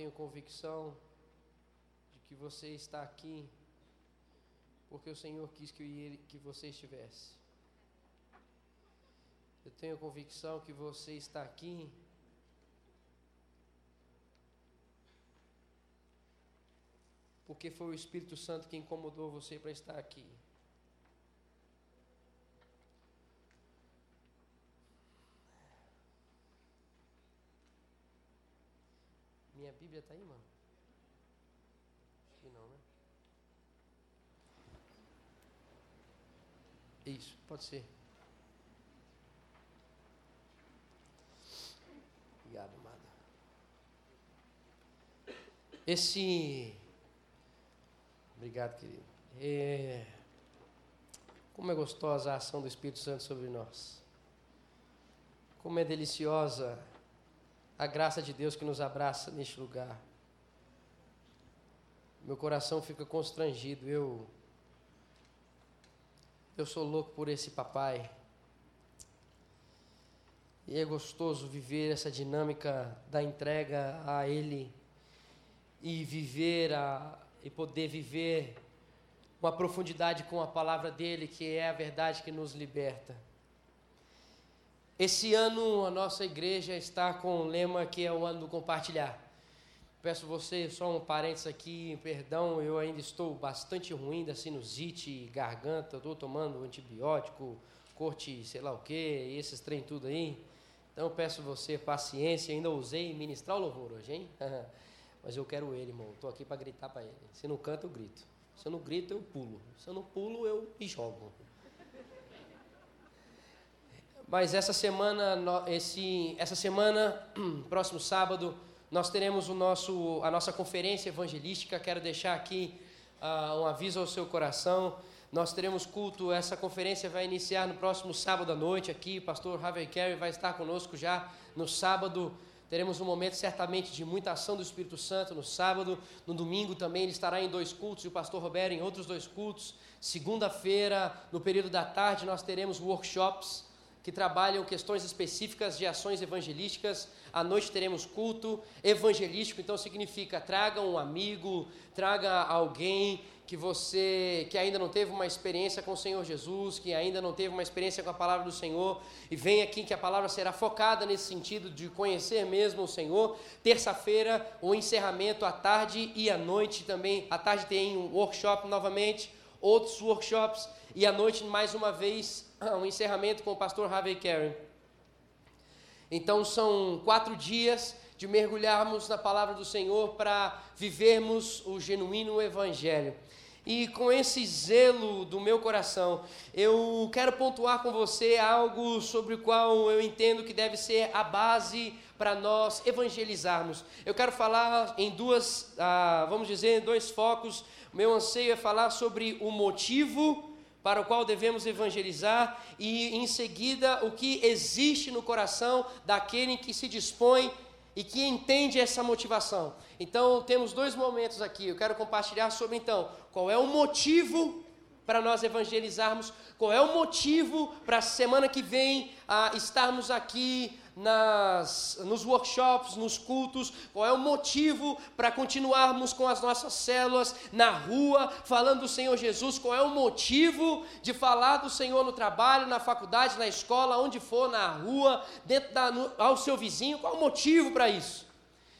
tenho convicção de que você está aqui porque o Senhor quis que, ele, que você estivesse. Eu tenho convicção que você está aqui porque foi o Espírito Santo que incomodou você para estar aqui. Está aí, mano? Acho que não, né? Isso, pode ser. Obrigado, amado. Esse. Obrigado, querido. É... Como é gostosa a ação do Espírito Santo sobre nós. Como é deliciosa a graça de Deus que nos abraça neste lugar. Meu coração fica constrangido. Eu eu sou louco por esse papai. E é gostoso viver essa dinâmica da entrega a ele e viver a, e poder viver uma profundidade com a palavra dele, que é a verdade que nos liberta. Esse ano a nossa igreja está com um lema que é o ano do compartilhar. Peço você só um parênteses aqui, perdão, eu ainda estou bastante ruim da sinusite, garganta, estou tomando antibiótico, corte, sei lá o que, esses trem tudo aí. Então peço você paciência, ainda usei ministrar o louvor hoje, hein? Mas eu quero ele, irmão. Estou aqui para gritar para ele. Se não canta, eu grito. Se eu não grito, eu pulo. Se eu não pulo, eu me jogo. Mas essa semana, esse, essa semana, próximo sábado, nós teremos o nosso, a nossa conferência evangelística. Quero deixar aqui uh, um aviso ao seu coração. Nós teremos culto, essa conferência vai iniciar no próximo sábado à noite aqui. O pastor Harvey Carey vai estar conosco já no sábado. Teremos um momento certamente de muita ação do Espírito Santo no sábado. No domingo também ele estará em dois cultos e o pastor Roberto em outros dois cultos. Segunda-feira, no período da tarde, nós teremos workshops que trabalham questões específicas de ações evangelísticas. À noite teremos culto evangelístico, então significa traga um amigo, traga alguém que você que ainda não teve uma experiência com o Senhor Jesus, que ainda não teve uma experiência com a palavra do Senhor, e vem aqui que a palavra será focada nesse sentido de conhecer mesmo o Senhor. Terça-feira, o encerramento à tarde e à noite também. À tarde tem um workshop novamente, outros workshops e à noite mais uma vez um encerramento com o pastor Harvey Karen. Então são quatro dias de mergulharmos na palavra do Senhor para vivermos o genuíno Evangelho. E com esse zelo do meu coração, eu quero pontuar com você algo sobre o qual eu entendo que deve ser a base para nós evangelizarmos. Eu quero falar em duas, ah, vamos dizer, dois focos. Meu anseio é falar sobre o motivo para o qual devemos evangelizar e, em seguida, o que existe no coração daquele que se dispõe e que entende essa motivação. Então, temos dois momentos aqui. Eu quero compartilhar sobre, então, qual é o motivo para nós evangelizarmos, qual é o motivo para a semana que vem ah, estarmos aqui nas, nos workshops, nos cultos, qual é o motivo para continuarmos com as nossas células na rua, falando do Senhor Jesus, qual é o motivo de falar do Senhor no trabalho, na faculdade, na escola, onde for, na rua, dentro da, no, ao seu vizinho, qual é o motivo para isso?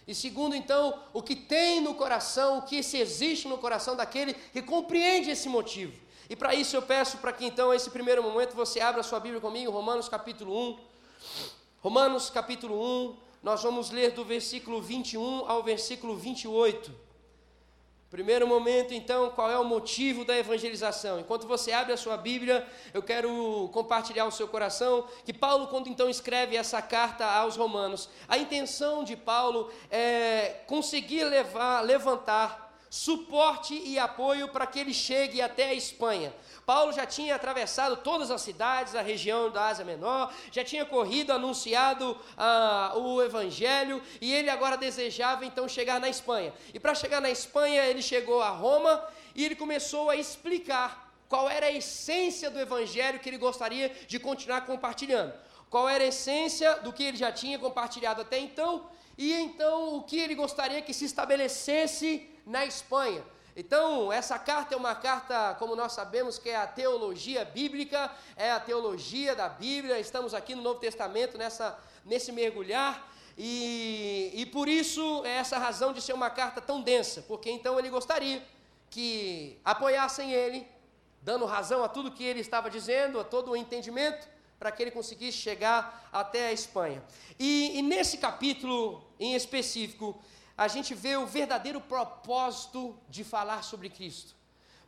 E segundo, então, o que tem no coração, o que se existe no coração daquele que compreende esse motivo. E para isso eu peço para que então, esse primeiro momento, você abra sua Bíblia comigo, Romanos capítulo 1. Romanos capítulo 1, nós vamos ler do versículo 21 ao versículo 28. Primeiro momento, então, qual é o motivo da evangelização? Enquanto você abre a sua Bíblia, eu quero compartilhar o seu coração que Paulo, quando então escreve essa carta aos Romanos, a intenção de Paulo é conseguir levar, levantar suporte e apoio para que ele chegue até a Espanha. Paulo já tinha atravessado todas as cidades, a região da Ásia Menor, já tinha corrido, anunciado ah, o Evangelho, e ele agora desejava então chegar na Espanha. E para chegar na Espanha, ele chegou a Roma e ele começou a explicar qual era a essência do Evangelho que ele gostaria de continuar compartilhando. qual era a essência do que ele já tinha compartilhado até então, e então o que ele gostaria que se estabelecesse na Espanha. Então, essa carta é uma carta, como nós sabemos, que é a teologia bíblica, é a teologia da Bíblia. Estamos aqui no Novo Testamento nessa, nesse mergulhar. E, e por isso é essa razão de ser uma carta tão densa, porque então ele gostaria que apoiassem ele, dando razão a tudo que ele estava dizendo, a todo o entendimento, para que ele conseguisse chegar até a Espanha. E, e nesse capítulo em específico, a gente vê o verdadeiro propósito de falar sobre Cristo.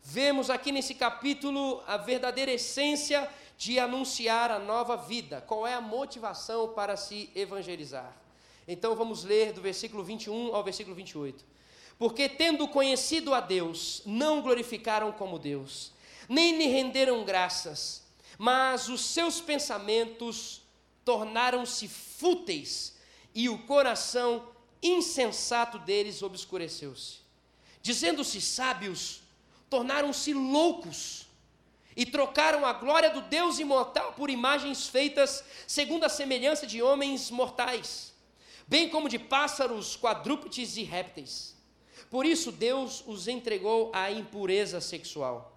Vemos aqui nesse capítulo a verdadeira essência de anunciar a nova vida. Qual é a motivação para se evangelizar? Então vamos ler do versículo 21 ao versículo 28. Porque tendo conhecido a Deus, não glorificaram como Deus, nem lhe renderam graças, mas os seus pensamentos tornaram-se fúteis e o coração insensato deles obscureceu-se. Dizendo-se sábios, tornaram-se loucos e trocaram a glória do Deus imortal por imagens feitas segundo a semelhança de homens mortais, bem como de pássaros, quadrúpedes e répteis. Por isso Deus os entregou à impureza sexual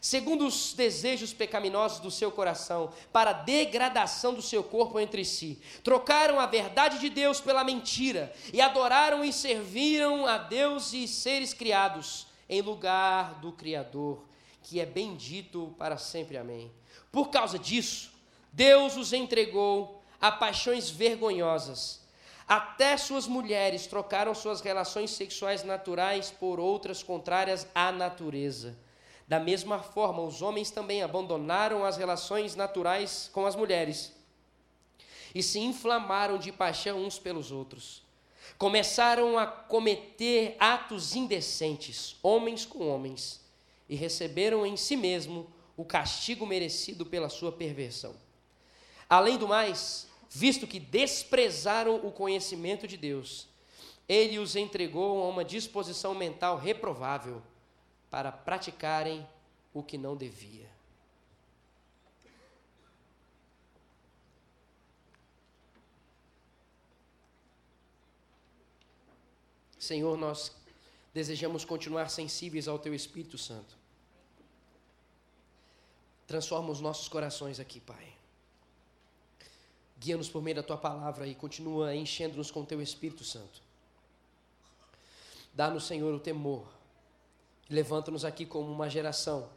segundo os desejos pecaminosos do seu coração, para a degradação do seu corpo entre si. Trocaram a verdade de Deus pela mentira, e adoraram e serviram a Deus e seres criados, em lugar do Criador, que é bendito para sempre. Amém. Por causa disso, Deus os entregou a paixões vergonhosas. Até suas mulheres trocaram suas relações sexuais naturais por outras contrárias à natureza da mesma forma, os homens também abandonaram as relações naturais com as mulheres e se inflamaram de paixão uns pelos outros. Começaram a cometer atos indecentes, homens com homens, e receberam em si mesmo o castigo merecido pela sua perversão. Além do mais, visto que desprezaram o conhecimento de Deus, ele os entregou a uma disposição mental reprovável para praticarem o que não devia. Senhor, nós desejamos continuar sensíveis ao Teu Espírito Santo. Transforma os nossos corações aqui, Pai. Guia-nos por meio da Tua palavra e continua enchendo-nos com Teu Espírito Santo. Dá-nos, Senhor, o temor Levanta-nos aqui como uma geração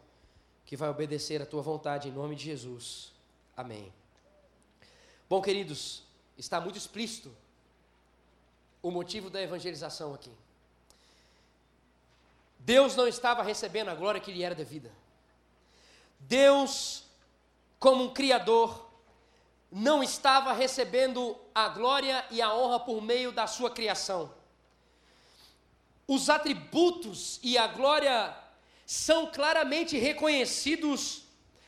que vai obedecer a tua vontade em nome de Jesus. Amém. Bom, queridos, está muito explícito o motivo da evangelização aqui. Deus não estava recebendo a glória que lhe era devida. Deus, como um Criador, não estava recebendo a glória e a honra por meio da sua criação os atributos e a glória são claramente reconhecidos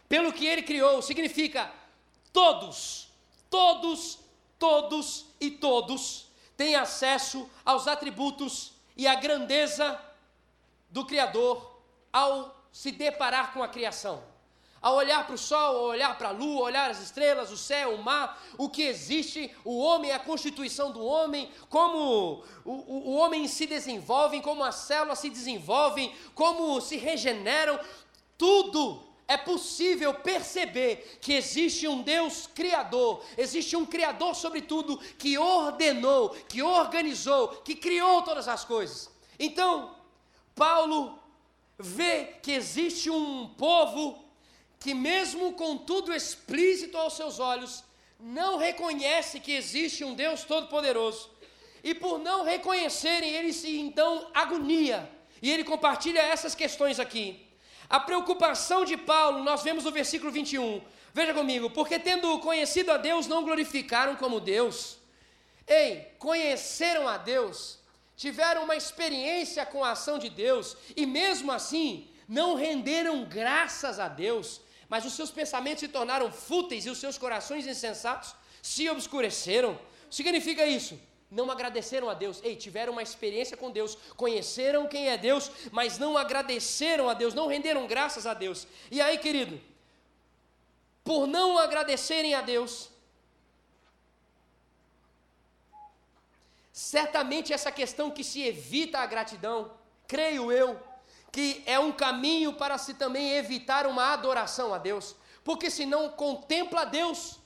pelo que ele criou. Significa todos, todos, todos e todos têm acesso aos atributos e à grandeza do Criador ao se deparar com a criação a olhar para o sol, a olhar para a lua, a olhar as estrelas, o céu, o mar, o que existe, o homem, a constituição do homem, como o, o, o homem se desenvolve, como as células se desenvolvem, como se regeneram, tudo é possível perceber que existe um Deus criador, existe um criador sobre tudo que ordenou, que organizou, que criou todas as coisas. Então, Paulo vê que existe um povo que, mesmo com tudo explícito aos seus olhos, não reconhece que existe um Deus Todo-Poderoso. E por não reconhecerem, ele se então agonia. E ele compartilha essas questões aqui. A preocupação de Paulo, nós vemos no versículo 21. Veja comigo, porque tendo conhecido a Deus, não glorificaram como Deus. Ei, conheceram a Deus, tiveram uma experiência com a ação de Deus, e mesmo assim, não renderam graças a Deus, mas os seus pensamentos se tornaram fúteis e os seus corações insensatos se obscureceram. Significa isso? Não agradeceram a Deus. Ei, tiveram uma experiência com Deus, conheceram quem é Deus, mas não agradeceram a Deus, não renderam graças a Deus. E aí, querido, por não agradecerem a Deus, certamente essa questão que se evita a gratidão, creio eu, que é um caminho para se também evitar uma adoração a Deus, porque se não contempla a Deus,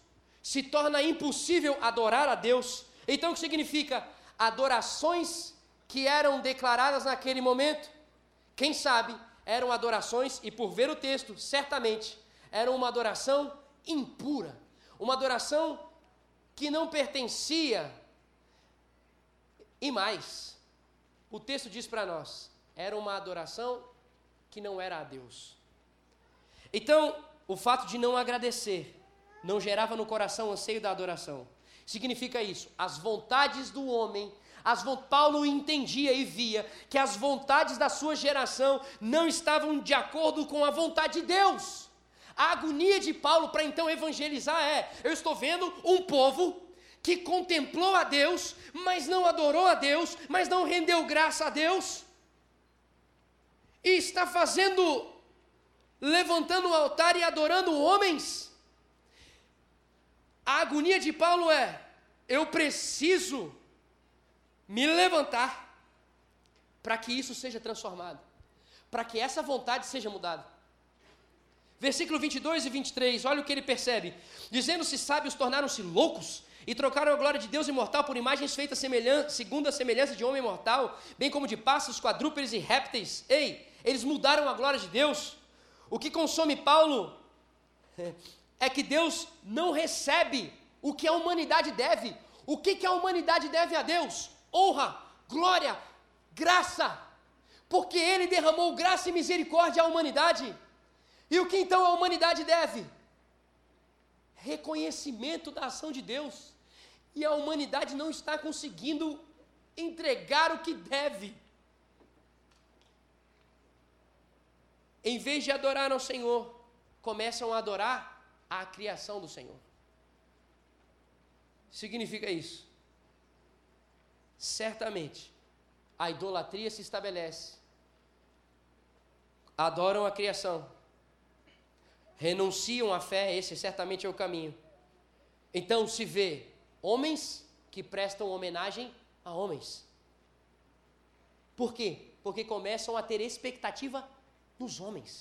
se torna impossível adorar a Deus. Então o que significa? Adorações que eram declaradas naquele momento, quem sabe eram adorações, e por ver o texto, certamente eram uma adoração impura, uma adoração que não pertencia. E mais, o texto diz para nós: era uma adoração que não era a Deus. Então, o fato de não agradecer não gerava no coração o anseio da adoração. Significa isso, as vontades do homem as, Paulo entendia e via que as vontades da sua geração não estavam de acordo com a vontade de Deus. A agonia de Paulo para então evangelizar é: eu estou vendo um povo que contemplou a Deus, mas não adorou a Deus, mas não rendeu graça a Deus, e está fazendo, levantando o altar e adorando homens. A agonia de Paulo é: eu preciso me levantar para que isso seja transformado, para que essa vontade seja mudada. Versículo 22 e 23, olha o que ele percebe: dizendo-se sábios, tornaram-se loucos e trocaram a glória de Deus imortal por imagens feitas segundo a semelhança de homem mortal, bem como de pássaros, quadrúpedes e répteis. Ei, eles mudaram a glória de Deus. O que consome Paulo é que Deus não recebe o que a humanidade deve. O que, que a humanidade deve a Deus? honra, glória, graça, porque Ele derramou graça e misericórdia à humanidade. E o que então a humanidade deve? Reconhecimento da ação de Deus. E a humanidade não está conseguindo entregar o que deve. Em vez de adorar ao Senhor, começam a adorar a criação do Senhor. Significa isso certamente a idolatria se estabelece. Adoram a criação, renunciam à fé, esse certamente é o caminho. Então se vê homens que prestam homenagem a homens. Por quê? Porque começam a ter expectativa nos homens.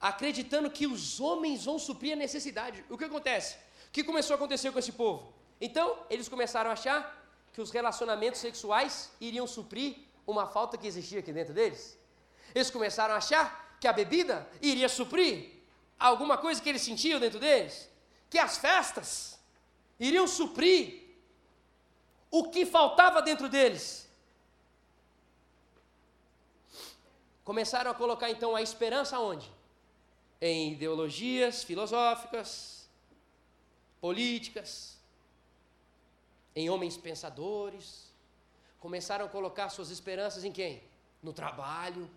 Acreditando que os homens vão suprir a necessidade. O que acontece? O que começou a acontecer com esse povo? Então, eles começaram a achar que os relacionamentos sexuais iriam suprir uma falta que existia aqui dentro deles. Eles começaram a achar que a bebida iria suprir alguma coisa que eles sentiam dentro deles, que as festas iriam suprir o que faltava dentro deles. Começaram a colocar então a esperança onde? Em ideologias filosóficas, políticas, em homens pensadores, começaram a colocar suas esperanças em quem? No trabalho.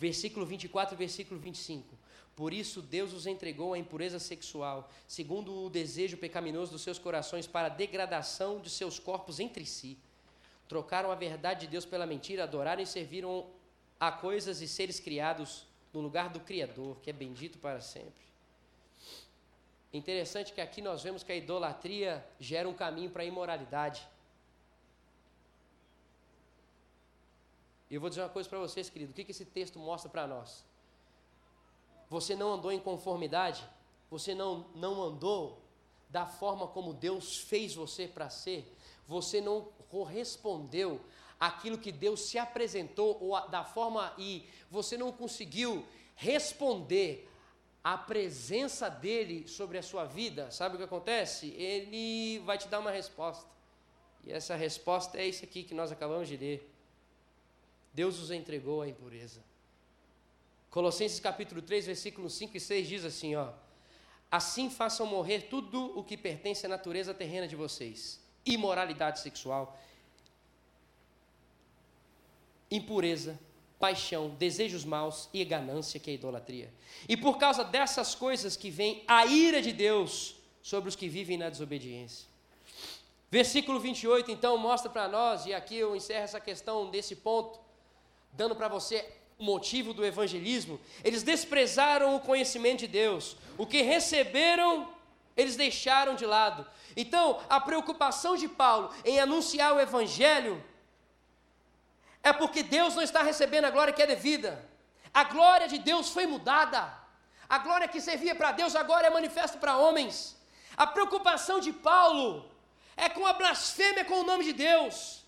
Versículo 24 e versículo 25. Por isso Deus os entregou à impureza sexual, segundo o desejo pecaminoso dos seus corações, para a degradação de seus corpos entre si. Trocaram a verdade de Deus pela mentira, adoraram e serviram a coisas e seres criados no lugar do Criador, que é bendito para sempre. Interessante que aqui nós vemos que a idolatria gera um caminho para a imoralidade. Eu vou dizer uma coisa para vocês, querido: o que, que esse texto mostra para nós? Você não andou em conformidade, você não, não andou da forma como Deus fez você para ser, você não correspondeu aquilo que Deus se apresentou ou da forma e você não conseguiu responder à presença dele sobre a sua vida, sabe o que acontece? Ele vai te dar uma resposta. E essa resposta é isso aqui que nós acabamos de ler. Deus os entregou à impureza. Colossenses capítulo 3, versículos 5 e 6 diz assim, ó: Assim façam morrer tudo o que pertence à natureza terrena de vocês: imoralidade sexual, impureza, paixão, desejos maus e ganância, que é idolatria. E por causa dessas coisas que vem a ira de Deus sobre os que vivem na desobediência. Versículo 28, então, mostra para nós, e aqui eu encerro essa questão desse ponto, dando para você o motivo do evangelismo, eles desprezaram o conhecimento de Deus. O que receberam, eles deixaram de lado. Então, a preocupação de Paulo em anunciar o evangelho é porque Deus não está recebendo a glória que é devida. A glória de Deus foi mudada. A glória que servia para Deus agora é manifesta para homens. A preocupação de Paulo é com a blasfêmia com o nome de Deus.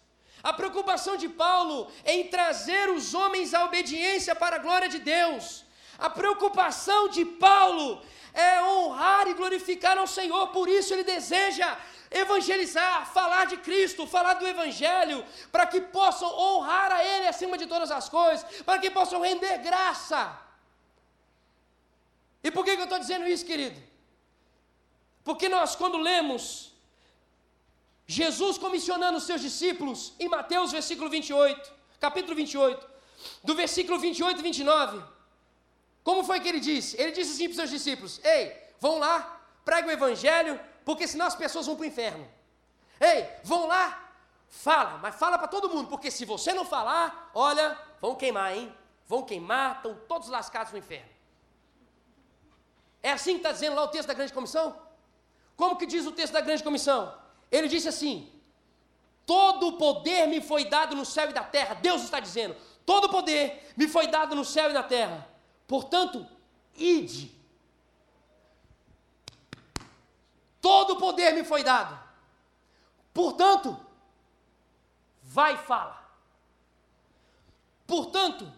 A preocupação de Paulo é em trazer os homens à obediência para a glória de Deus. A preocupação de Paulo é honrar e glorificar ao Senhor, por isso ele deseja evangelizar, falar de Cristo, falar do Evangelho, para que possam honrar a Ele acima de todas as coisas, para que possam render graça. E por que, que eu estou dizendo isso, querido? Porque nós, quando lemos Jesus comissionando os seus discípulos em Mateus versículo 28, capítulo 28, do versículo 28 e 29. Como foi que ele disse? Ele disse assim para os seus discípulos: Ei, vão lá, pregue o evangelho, porque senão as pessoas vão para o inferno. Ei, vão lá, fala, mas fala para todo mundo, porque se você não falar, olha, vão queimar, hein? Vão queimar, estão todos lascados no inferno. É assim que está dizendo lá o texto da grande comissão? Como que diz o texto da grande comissão? Ele disse assim: Todo o poder me foi dado no céu e da terra. Deus está dizendo: Todo o poder me foi dado no céu e na terra. Portanto, ide. Todo o poder me foi dado. Portanto, vai e fala. Portanto,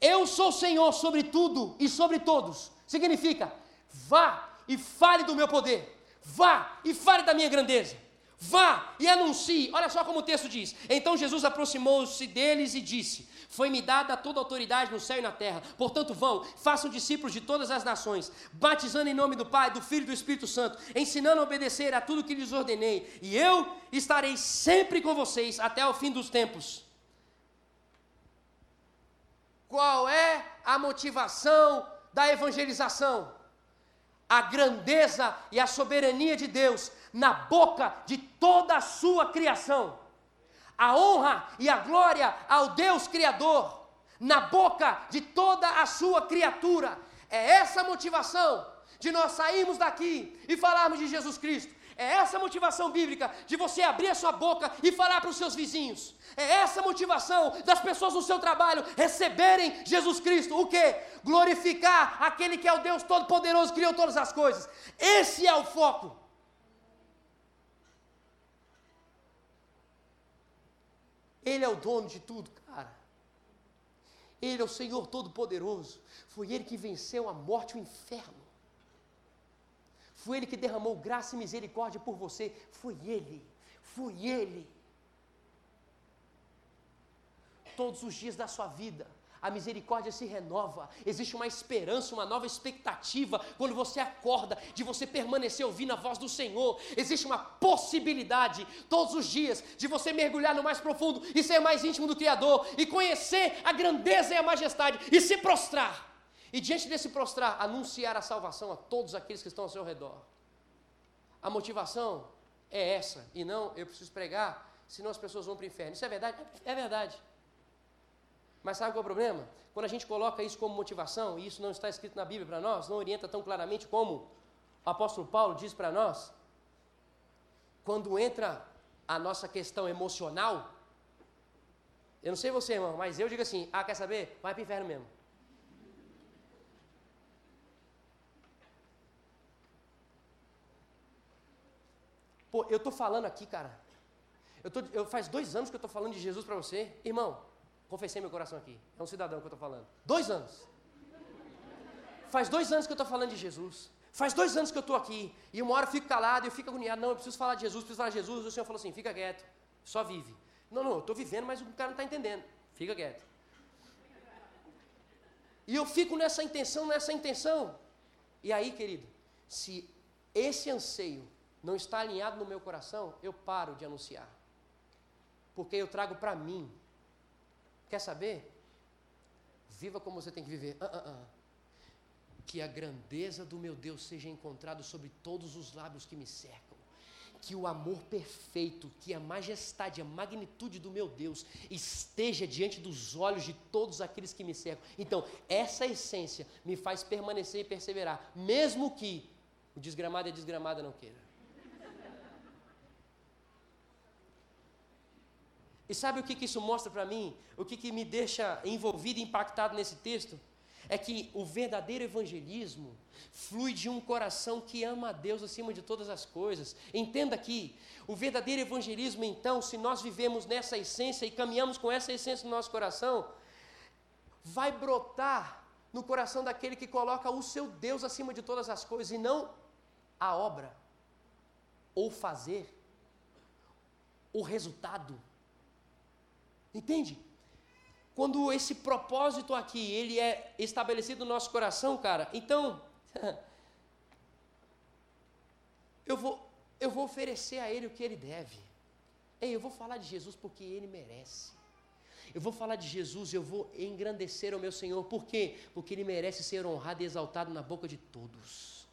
eu sou Senhor sobre tudo e sobre todos. Significa, vá e fale do meu poder. Vá e fale da minha grandeza. Vá e anuncie. Olha só como o texto diz. Então Jesus aproximou-se deles e disse: Foi-me dada toda autoridade no céu e na terra. Portanto, vão, façam discípulos de todas as nações, batizando em nome do Pai, do Filho e do Espírito Santo, ensinando a obedecer a tudo que lhes ordenei. E eu estarei sempre com vocês até o fim dos tempos. Qual é a motivação da evangelização? A grandeza e a soberania de Deus na boca de toda a sua criação. A honra e a glória ao Deus Criador, na boca de toda a sua criatura. É essa a motivação de nós sairmos daqui e falarmos de Jesus Cristo. É essa motivação bíblica de você abrir a sua boca e falar para os seus vizinhos. É essa motivação das pessoas no seu trabalho receberem Jesus Cristo. O que? Glorificar aquele que é o Deus Todo-Poderoso, criou todas as coisas. Esse é o foco. Ele é o dono de tudo, cara. Ele é o Senhor Todo-Poderoso. Foi Ele que venceu a morte e o inferno. Foi Ele que derramou graça e misericórdia por você. Foi Ele. Foi Ele. Todos os dias da sua vida a misericórdia se renova, existe uma esperança, uma nova expectativa quando você acorda de você permanecer ouvindo a voz do Senhor. Existe uma possibilidade todos os dias de você mergulhar no mais profundo e ser mais íntimo do Criador e conhecer a grandeza e a majestade e se prostrar. E diante desse prostrar, anunciar a salvação a todos aqueles que estão ao seu redor. A motivação é essa, e não eu preciso pregar, senão as pessoas vão para o inferno. Isso é verdade? É verdade. Mas sabe qual é o problema? Quando a gente coloca isso como motivação, e isso não está escrito na Bíblia para nós, não orienta tão claramente como o apóstolo Paulo diz para nós, quando entra a nossa questão emocional, eu não sei você, irmão, mas eu digo assim: ah, quer saber? Vai para o inferno mesmo. Pô, eu estou falando aqui, cara. Eu, tô, eu faz dois anos que eu estou falando de Jesus para você, irmão. Confessei meu coração aqui. É um cidadão que eu estou falando. Dois anos. Faz dois anos que eu estou falando de Jesus. Faz dois anos que eu estou aqui. E uma hora eu fico calado, eu fico agoniado. Não, eu preciso falar de Jesus, preciso falar de Jesus. O Senhor falou assim: fica quieto, só vive. Não, não, eu estou vivendo, mas o cara não está entendendo. Fica quieto. E eu fico nessa intenção, nessa intenção. E aí, querido, se esse anseio não está alinhado no meu coração, eu paro de anunciar. Porque eu trago para mim Quer saber? Viva como você tem que viver. Uh, uh, uh. Que a grandeza do meu Deus seja encontrado sobre todos os lábios que me cercam. que o amor perfeito, que a majestade, a magnitude do meu Deus esteja diante dos olhos de todos aqueles que me cercam. Então, essa essência me faz permanecer e perseverar, mesmo que o desgramado e a desgramada não queira. E sabe o que, que isso mostra para mim? O que, que me deixa envolvido e impactado nesse texto? É que o verdadeiro evangelismo flui de um coração que ama a Deus acima de todas as coisas. Entenda aqui, o verdadeiro evangelismo, então, se nós vivemos nessa essência e caminhamos com essa essência no nosso coração, vai brotar no coração daquele que coloca o seu Deus acima de todas as coisas e não a obra, ou fazer, o resultado. Entende? Quando esse propósito aqui, ele é estabelecido no nosso coração, cara, então eu vou eu vou oferecer a ele o que ele deve. Ei, eu vou falar de Jesus porque ele merece. Eu vou falar de Jesus, eu vou engrandecer o meu Senhor. Por quê? Porque ele merece ser honrado e exaltado na boca de todos.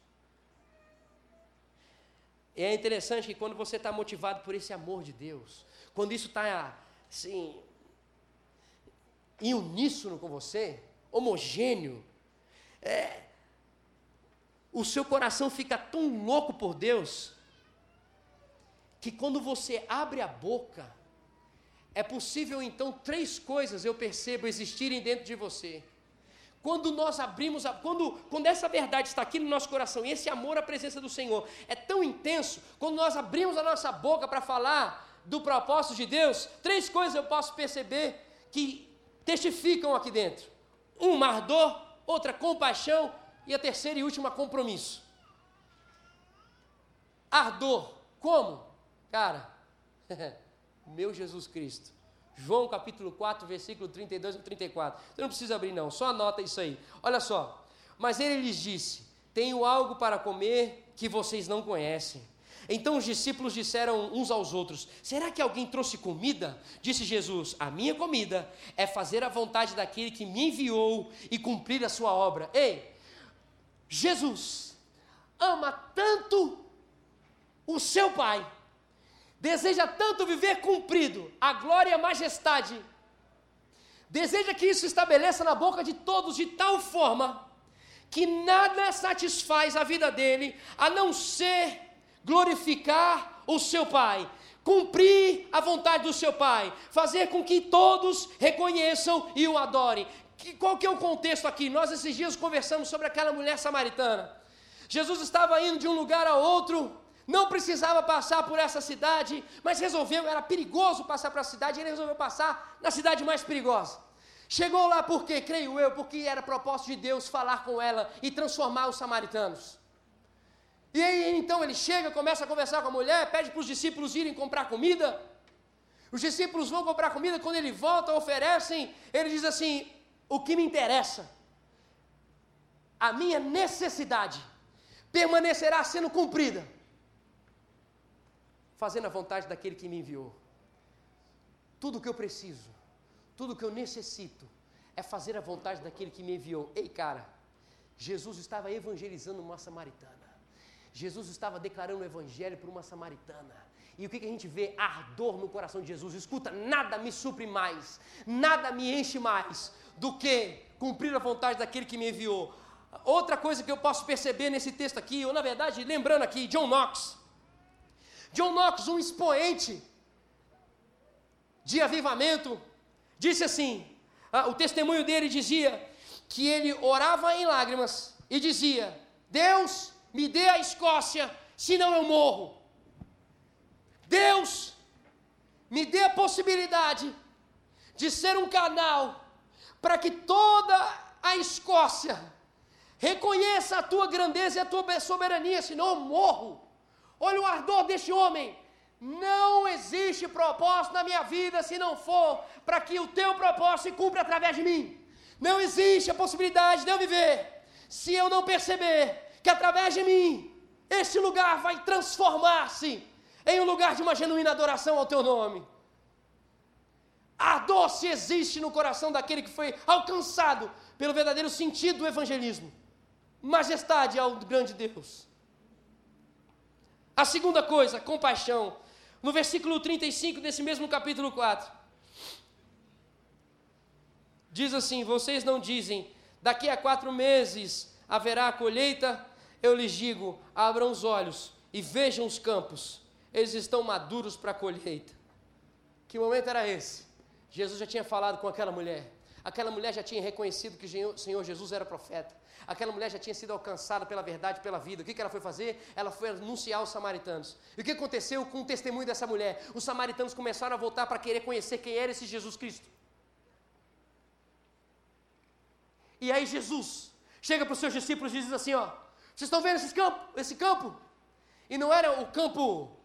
E é interessante que quando você está motivado por esse amor de Deus, quando isso está assim, em uníssono com você, homogêneo, é, o seu coração fica tão louco por Deus, que quando você abre a boca, é possível então três coisas eu percebo existirem dentro de você. Quando nós abrimos, a, quando, quando essa verdade está aqui no nosso coração, e esse amor à presença do Senhor é tão intenso, quando nós abrimos a nossa boca para falar do propósito de Deus, três coisas eu posso perceber que testificam aqui dentro: uma ardor, outra compaixão e a terceira e última compromisso. Ardor, como? Cara, meu Jesus Cristo. João capítulo 4, versículo 32 e 34. Você não precisa abrir, não, só anota isso aí. Olha só. Mas ele lhes disse: Tenho algo para comer que vocês não conhecem. Então os discípulos disseram uns aos outros: Será que alguém trouxe comida? Disse Jesus: A minha comida é fazer a vontade daquele que me enviou e cumprir a sua obra. Ei, Jesus ama tanto o seu Pai, deseja tanto viver cumprido a glória e a majestade, deseja que isso estabeleça na boca de todos de tal forma que nada satisfaz a vida dele a não ser glorificar o seu Pai, cumprir a vontade do seu Pai, fazer com que todos reconheçam e o adorem. Qual que é o contexto aqui? Nós esses dias conversamos sobre aquela mulher samaritana. Jesus estava indo de um lugar a outro, não precisava passar por essa cidade, mas resolveu, era perigoso passar para a cidade, ele resolveu passar na cidade mais perigosa. Chegou lá porque, creio eu, porque era propósito de Deus falar com ela e transformar os samaritanos. E aí então ele chega, começa a conversar com a mulher, pede para os discípulos irem comprar comida. Os discípulos vão comprar comida, quando ele volta, oferecem, ele diz assim: O que me interessa, a minha necessidade, permanecerá sendo cumprida, fazendo a vontade daquele que me enviou. Tudo o que eu preciso, tudo o que eu necessito, é fazer a vontade daquele que me enviou. Ei, cara, Jesus estava evangelizando uma samaritana. Jesus estava declarando o evangelho para uma samaritana. E o que, que, a gente vê? Ardor no coração de Jesus. Escuta, nada me supre mais, nada me enche mais do que cumprir a vontade daquele que me enviou. Outra coisa que eu posso perceber nesse texto aqui, ou na verdade, lembrando aqui, John Knox. John Knox, um expoente de avivamento, disse assim: ah, o testemunho dele dizia que ele orava em lágrimas e dizia: Deus, me dê a Escócia, senão eu morro. Deus, me dê a possibilidade de ser um canal para que toda a Escócia reconheça a tua grandeza e a tua soberania, senão eu morro. Olha o ardor deste homem. Não existe propósito na minha vida se não for para que o teu propósito se cumpra através de mim. Não existe a possibilidade de eu viver se eu não perceber que através de mim, esse lugar vai transformar-se em um lugar de uma genuína adoração ao teu nome. A dor se existe no coração daquele que foi alcançado pelo verdadeiro sentido do evangelismo. Majestade ao grande Deus. A segunda coisa, compaixão. No versículo 35 desse mesmo capítulo 4, diz assim: Vocês não dizem, daqui a quatro meses haverá a colheita? Eu lhes digo: abram os olhos e vejam os campos, eles estão maduros para a colheita. Que momento era esse? Jesus já tinha falado com aquela mulher. Aquela mulher já tinha reconhecido que o Senhor Jesus era profeta. Aquela mulher já tinha sido alcançada pela verdade, pela vida. O que, que ela foi fazer? Ela foi anunciar aos samaritanos. E o que aconteceu com o testemunho dessa mulher? Os samaritanos começaram a voltar para querer conhecer quem era esse Jesus Cristo. E aí Jesus chega para os seus discípulos e diz assim: ó, vocês estão vendo esse campo? Esse campo? E não era o campo,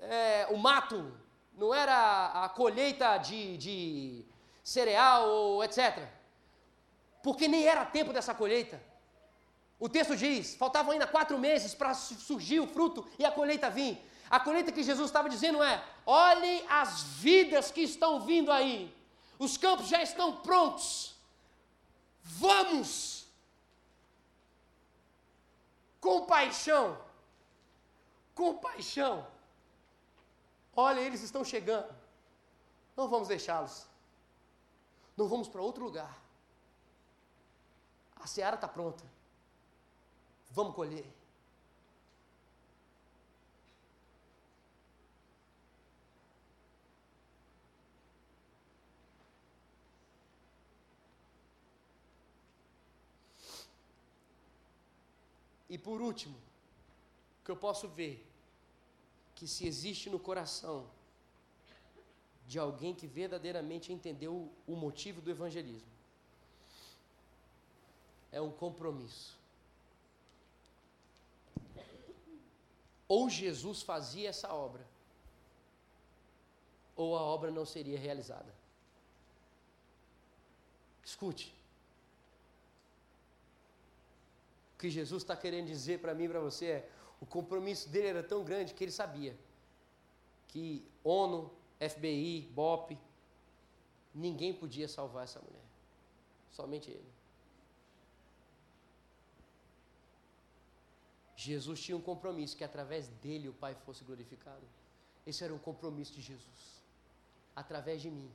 é, o mato, não era a colheita de, de cereal ou etc porque nem era tempo dessa colheita. O texto diz: faltavam ainda quatro meses para surgir o fruto e a colheita vir. A colheita que Jesus estava dizendo é: olhem as vidas que estão vindo aí, os campos já estão prontos. Vamos! Compaixão, compaixão. Olha, eles estão chegando. Não vamos deixá-los. Não vamos para outro lugar. A seara está pronta. Vamos colher. E por último, que eu posso ver que se existe no coração de alguém que verdadeiramente entendeu o motivo do evangelismo, é um compromisso. Ou Jesus fazia essa obra, ou a obra não seria realizada. Escute. O que Jesus está querendo dizer para mim e para você é: o compromisso dele era tão grande que ele sabia que ONU, FBI, BOP, ninguém podia salvar essa mulher, somente ele. Jesus tinha um compromisso que através dele o Pai fosse glorificado. Esse era o compromisso de Jesus. Através de mim,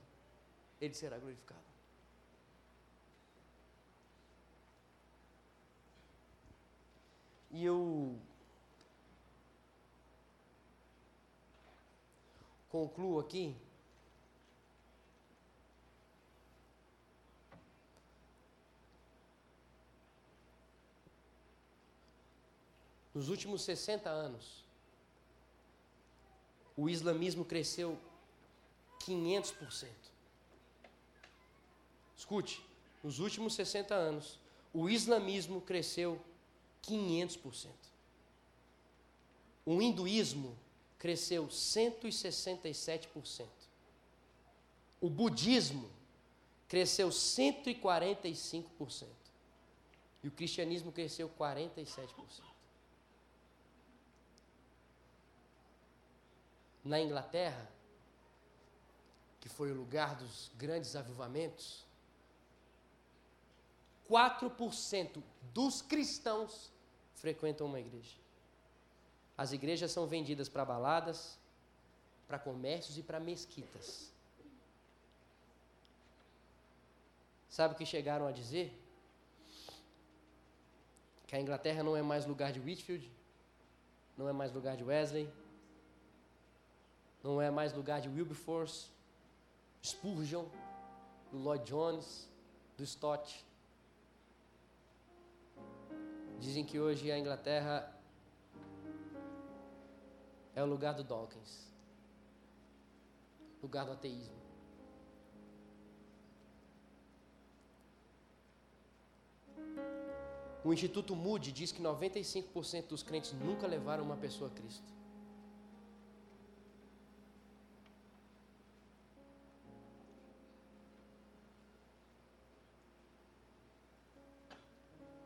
ele será glorificado. E eu concluo aqui Nos últimos 60 anos, o islamismo cresceu 500%. Escute, nos últimos 60 anos, o islamismo cresceu 500%. O hinduísmo cresceu 167%. O budismo cresceu 145%. E o cristianismo cresceu 47%. na Inglaterra, que foi o lugar dos grandes avivamentos, 4% dos cristãos frequentam uma igreja. As igrejas são vendidas para baladas, para comércios e para mesquitas. Sabe o que chegaram a dizer? Que a Inglaterra não é mais lugar de Whitfield, não é mais lugar de Wesley, não é mais lugar de Wilberforce, Spurgeon, do Lloyd Jones, do Stott. Dizem que hoje a Inglaterra é o lugar do Dawkins, lugar do ateísmo. O Instituto Moody diz que 95% dos crentes nunca levaram uma pessoa a Cristo.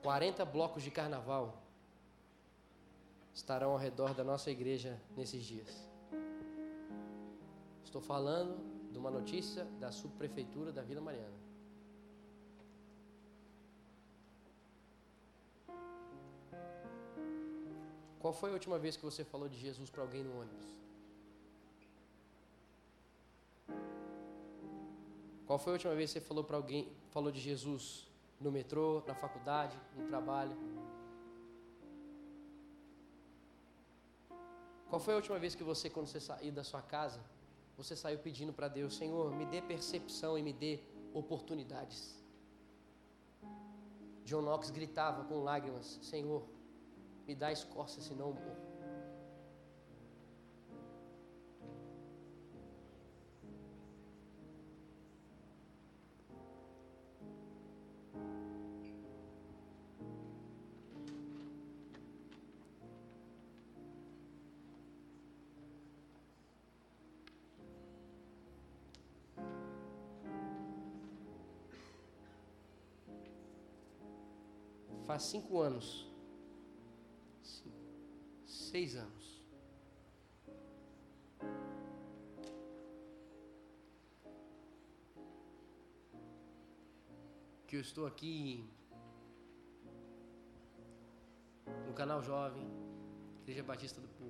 40 blocos de carnaval estarão ao redor da nossa igreja nesses dias. Estou falando de uma notícia da subprefeitura da Vila Mariana. Qual foi a última vez que você falou de Jesus para alguém no ônibus? Qual foi a última vez que você falou para alguém, falou de Jesus no metrô, na faculdade, no trabalho? Qual foi a última vez que você, quando você saiu da sua casa, você saiu pedindo para Deus, Senhor, me dê percepção e me dê oportunidades? John Knox gritava com lágrimas, Senhor, me dá escorça, senão morro. Faz cinco anos. Seis anos. Que eu estou aqui no canal Jovem, Igreja Batista do Povo.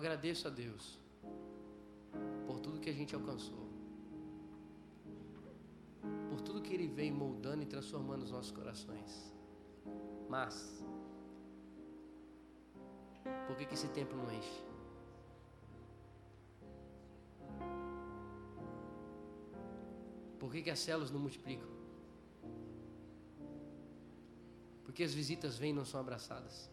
Agradeço a Deus por tudo que a gente alcançou. Por tudo que Ele vem moldando e transformando os nossos corações. Mas, por que, que esse tempo não enche? Por que, que as células não multiplicam? Por que as visitas vêm e não são abraçadas?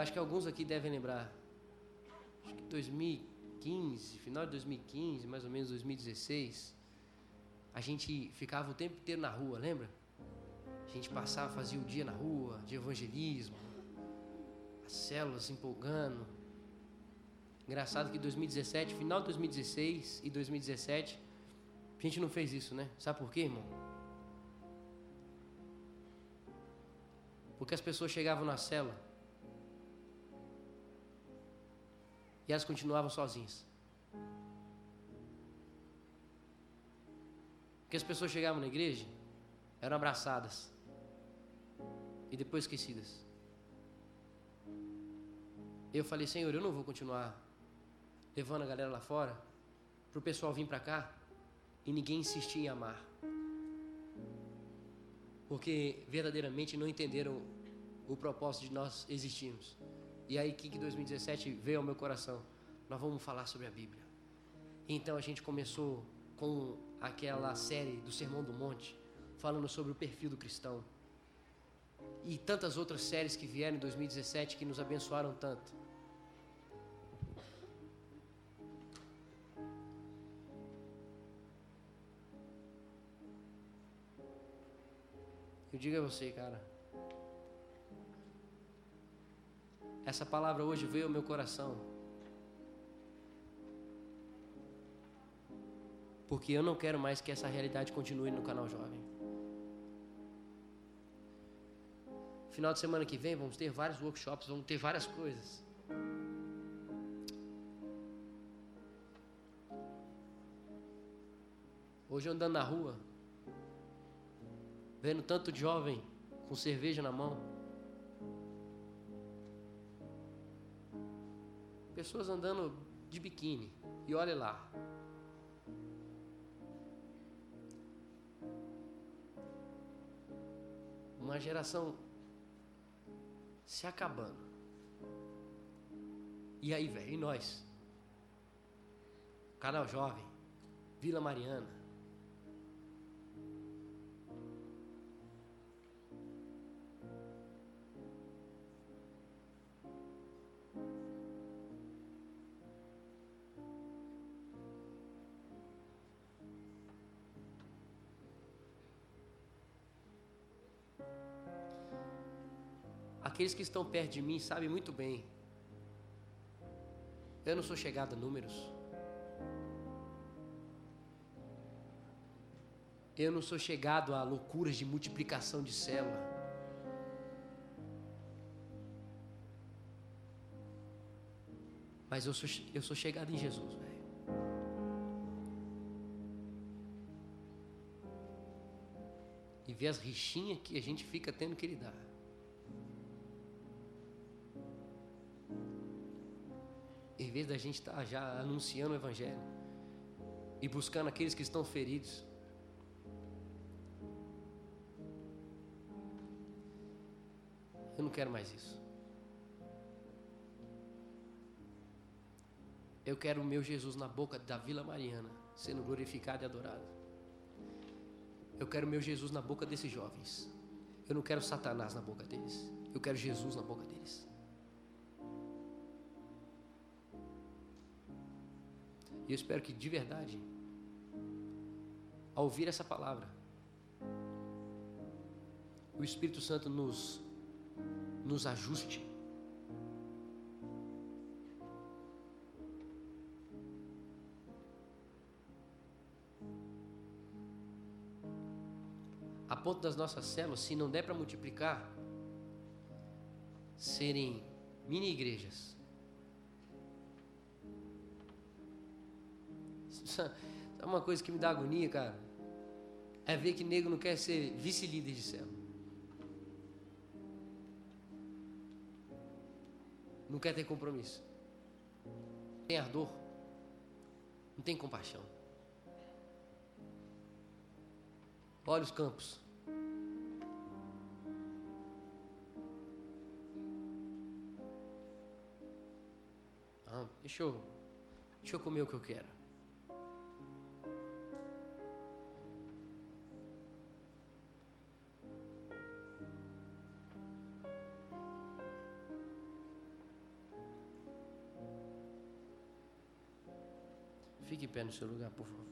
Acho que alguns aqui devem lembrar. Acho que 2015, final de 2015, mais ou menos 2016, a gente ficava o tempo inteiro na rua, lembra? A gente passava, fazia o dia na rua, de evangelismo, as células empolgando. Engraçado que 2017, final de 2016 e 2017, a gente não fez isso, né? Sabe por quê, irmão? Porque as pessoas chegavam na célula E elas continuavam sozinhas. Porque as pessoas chegavam na igreja, eram abraçadas e depois esquecidas. Eu falei, Senhor, eu não vou continuar levando a galera lá fora para o pessoal vir para cá e ninguém insistir em amar. Porque verdadeiramente não entenderam o propósito de nós existirmos. E aí que 2017 veio ao meu coração. Nós vamos falar sobre a Bíblia. Então a gente começou com aquela série do Sermão do Monte, falando sobre o perfil do cristão. E tantas outras séries que vieram em 2017 que nos abençoaram tanto. Eu digo a você, cara, Essa palavra hoje veio ao meu coração. Porque eu não quero mais que essa realidade continue no canal Jovem. Final de semana que vem vamos ter vários workshops, vamos ter várias coisas. Hoje andando na rua, vendo tanto jovem com cerveja na mão. Pessoas andando de biquíni. E olhe lá. Uma geração se acabando. E aí, velho, e nós? Canal Jovem, Vila Mariana, Aqueles que estão perto de mim sabem muito bem Eu não sou chegado a números. Eu não sou chegado a loucuras de multiplicação de célula. Mas eu sou, eu sou chegado em Jesus, velho. E ver as rixinhas que a gente fica tendo que lidar. Em vez da gente estar tá já anunciando o Evangelho e buscando aqueles que estão feridos. Eu não quero mais isso. Eu quero o meu Jesus na boca da Vila Mariana, sendo glorificado e adorado. Eu quero o meu Jesus na boca desses jovens. Eu não quero Satanás na boca deles. Eu quero Jesus na boca deles. E eu espero que de verdade, ao ouvir essa palavra, o Espírito Santo nos, nos ajuste ponto das nossas células, se não der para multiplicar, serem mini igrejas. Sabe uma coisa que me dá agonia, cara? É ver que nego não quer ser vice-líder de célula. Não quer ter compromisso. Tem ardor. Não tem compaixão. Olha os campos. Deixa eu, deixa eu comer o que eu quero. Pé no seu lugar, por favor.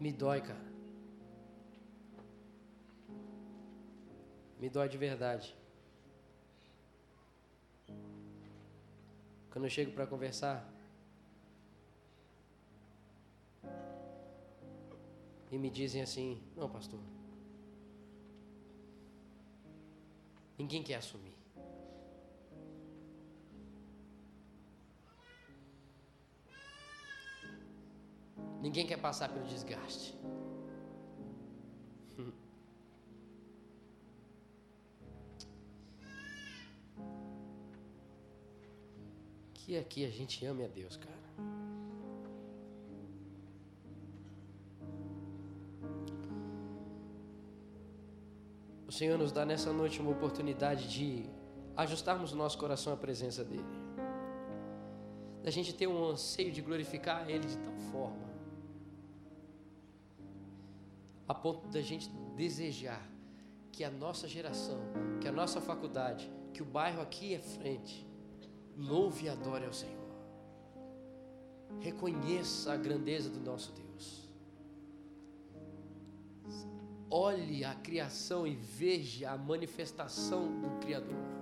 Me dói, cara. Me dói de verdade. Quando eu chego para conversar e me dizem assim: Não, pastor, ninguém quer assumir. Ninguém quer passar pelo desgaste. Que aqui a gente ame a Deus, cara. Senhor nos dá nessa noite uma oportunidade de ajustarmos o nosso coração à presença dEle. Da gente ter um anseio de glorificar Ele de tal forma a ponto da gente desejar que a nossa geração, que a nossa faculdade, que o bairro aqui é frente, louve e adore ao Senhor. Reconheça a grandeza do nosso Deus. Olhe a criação e veja a manifestação do Criador.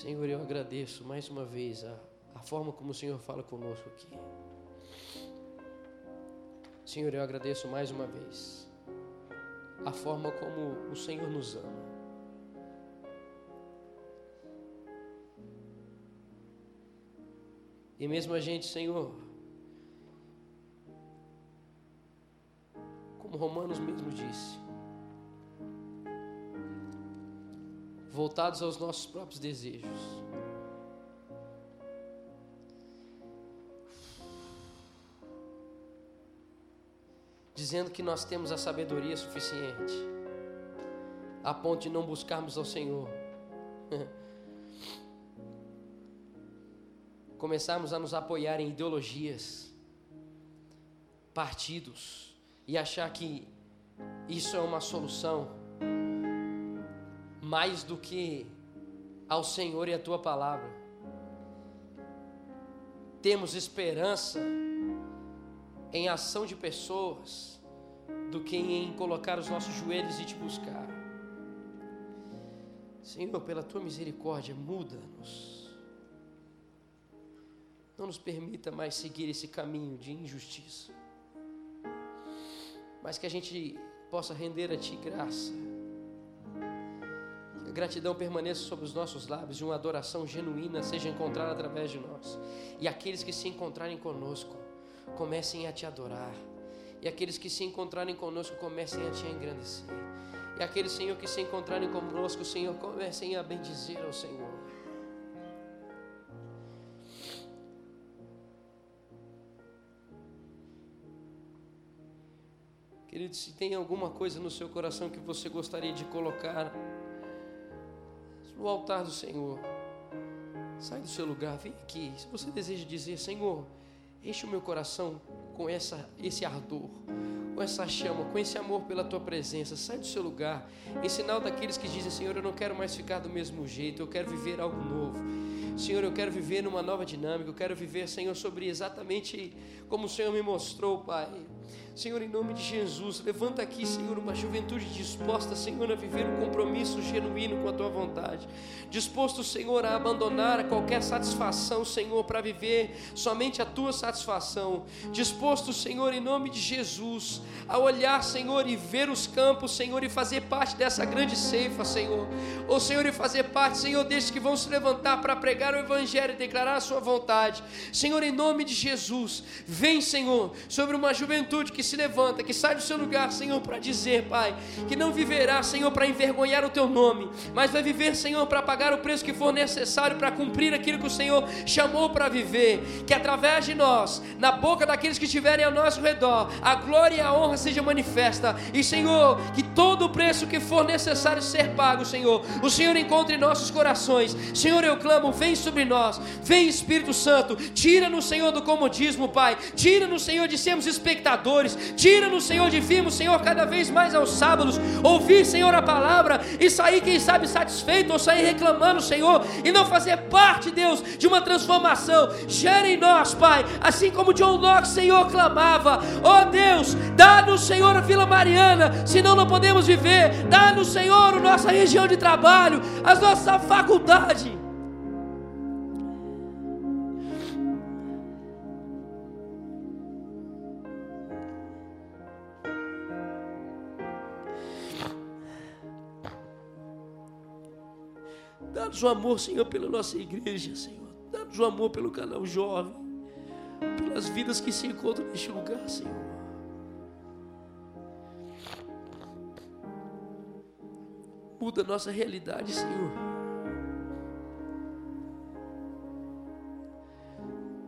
Senhor, eu agradeço mais uma vez a, a forma como o Senhor fala conosco aqui. Senhor, eu agradeço mais uma vez a forma como o Senhor nos ama. E mesmo a gente, Senhor, como Romanos mesmo disse, voltados aos nossos próprios desejos. dizendo que nós temos a sabedoria suficiente, a ponto de não buscarmos ao Senhor. Começarmos a nos apoiar em ideologias, partidos, e achar que isso é uma solução, mais do que ao Senhor e a tua palavra. Temos esperança em ação de pessoas do que em colocar os nossos joelhos e te buscar. Senhor, pela tua misericórdia, muda-nos. Não nos permita mais seguir esse caminho de injustiça, mas que a gente possa render a Ti graça. Gratidão permaneça sobre os nossos lábios e uma adoração genuína seja encontrada através de nós. E aqueles que se encontrarem conosco, comecem a te adorar. E aqueles que se encontrarem conosco comecem a te engrandecer. E aqueles, Senhor, que se encontrarem conosco, Senhor, comecem a bendizer ao Senhor. Querido, se tem alguma coisa no seu coração que você gostaria de colocar no altar do Senhor, sai do seu lugar, vem aqui. Se você deseja dizer, Senhor, Enche o meu coração com essa, esse ardor, com essa chama, com esse amor pela tua presença. Sai do seu lugar. Em sinal daqueles que dizem: Senhor, eu não quero mais ficar do mesmo jeito, eu quero viver algo novo. Senhor, eu quero viver numa nova dinâmica, eu quero viver, Senhor, sobre exatamente como o Senhor me mostrou, Pai. Senhor, em nome de Jesus, levanta aqui, Senhor, uma juventude disposta, Senhor, a viver um compromisso genuíno com a tua vontade. Disposto, Senhor, a abandonar qualquer satisfação, Senhor, para viver somente a tua satisfação. Disposto, Senhor, em nome de Jesus, a olhar, Senhor, e ver os campos, Senhor, e fazer parte dessa grande ceifa, Senhor. Ou, Senhor, e fazer parte, Senhor, desses que vão se levantar para pregar o Evangelho e declarar a sua vontade. Senhor, em nome de Jesus, vem, Senhor, sobre uma juventude que se levanta, que sai do seu lugar, Senhor, para dizer, Pai, que não viverá, Senhor, para envergonhar o teu nome, mas vai viver, Senhor, para pagar o preço que for necessário para cumprir aquilo que o Senhor chamou para viver. Que através de nós, na boca daqueles que estiverem ao nosso redor, a glória e a honra seja manifesta. E, Senhor, que todo o preço que for necessário ser pago, Senhor, o Senhor encontre em nossos corações. Senhor, eu clamo, vem sobre nós, vem Espírito Santo, tira-nos, Senhor, do comodismo, Pai, tira-nos, Senhor, de sermos espectadores Tira-nos, Senhor, de virmos, Senhor, cada vez mais aos sábados, ouvir, Senhor, a palavra e sair, quem sabe, satisfeito ou sair reclamando, Senhor, e não fazer parte, Deus, de uma transformação. Gera em nós, Pai, assim como John Locke, Senhor, clamava: Ó oh, Deus, dá-nos, Senhor, a Vila Mariana, senão não podemos viver. Dá-nos, Senhor, a nossa região de trabalho, a nossa faculdade. Dá-nos o amor, Senhor, pela nossa igreja, Senhor. Dá-nos o amor pelo canal jovem, pelas vidas que se encontram neste lugar, Senhor. Muda a nossa realidade, Senhor.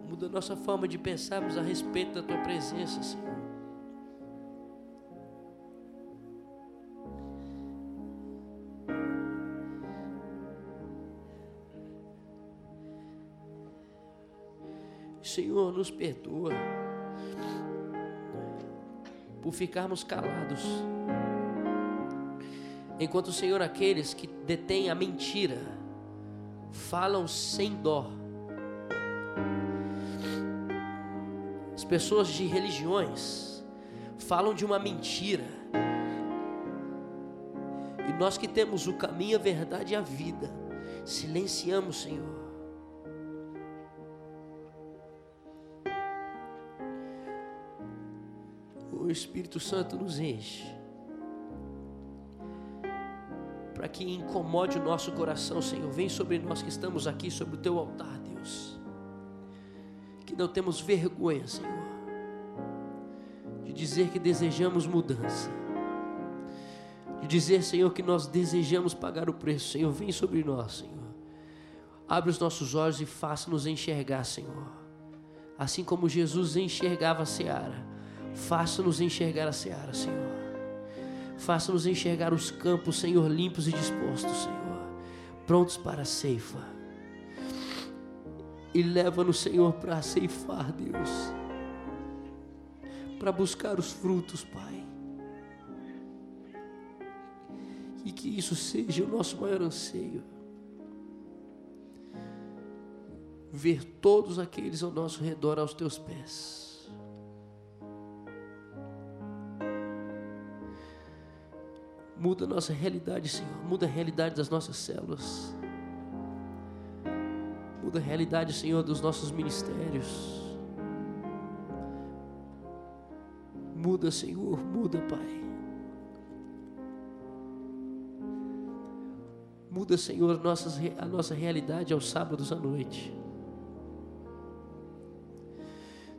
Muda a nossa forma de pensarmos a respeito da Tua presença, Senhor. Senhor, nos perdoa por ficarmos calados. Enquanto o Senhor, aqueles que detêm a mentira, falam sem dó. As pessoas de religiões falam de uma mentira. E nós que temos o caminho, a verdade e a vida, silenciamos, Senhor Espírito Santo nos enche. Para que incomode o nosso coração, Senhor. Vem sobre nós que estamos aqui, sobre o teu altar, Deus. Que não temos vergonha, Senhor, de dizer que desejamos mudança. De dizer, Senhor, que nós desejamos pagar o preço, Senhor. Vem sobre nós, Senhor. Abre os nossos olhos e faça-nos enxergar, Senhor. Assim como Jesus enxergava a seara Faça-nos enxergar a seara, Senhor. Faça-nos enxergar os campos, Senhor, limpos e dispostos, Senhor, prontos para a ceifa. E leva-nos, Senhor, para ceifar, Deus, para buscar os frutos, Pai. E que isso seja o nosso maior anseio. Ver todos aqueles ao nosso redor aos teus pés Muda a nossa realidade, Senhor. Muda a realidade das nossas células. Muda a realidade, Senhor, dos nossos ministérios. Muda, Senhor, muda, Pai. Muda, Senhor, nossas, a nossa realidade aos sábados à noite.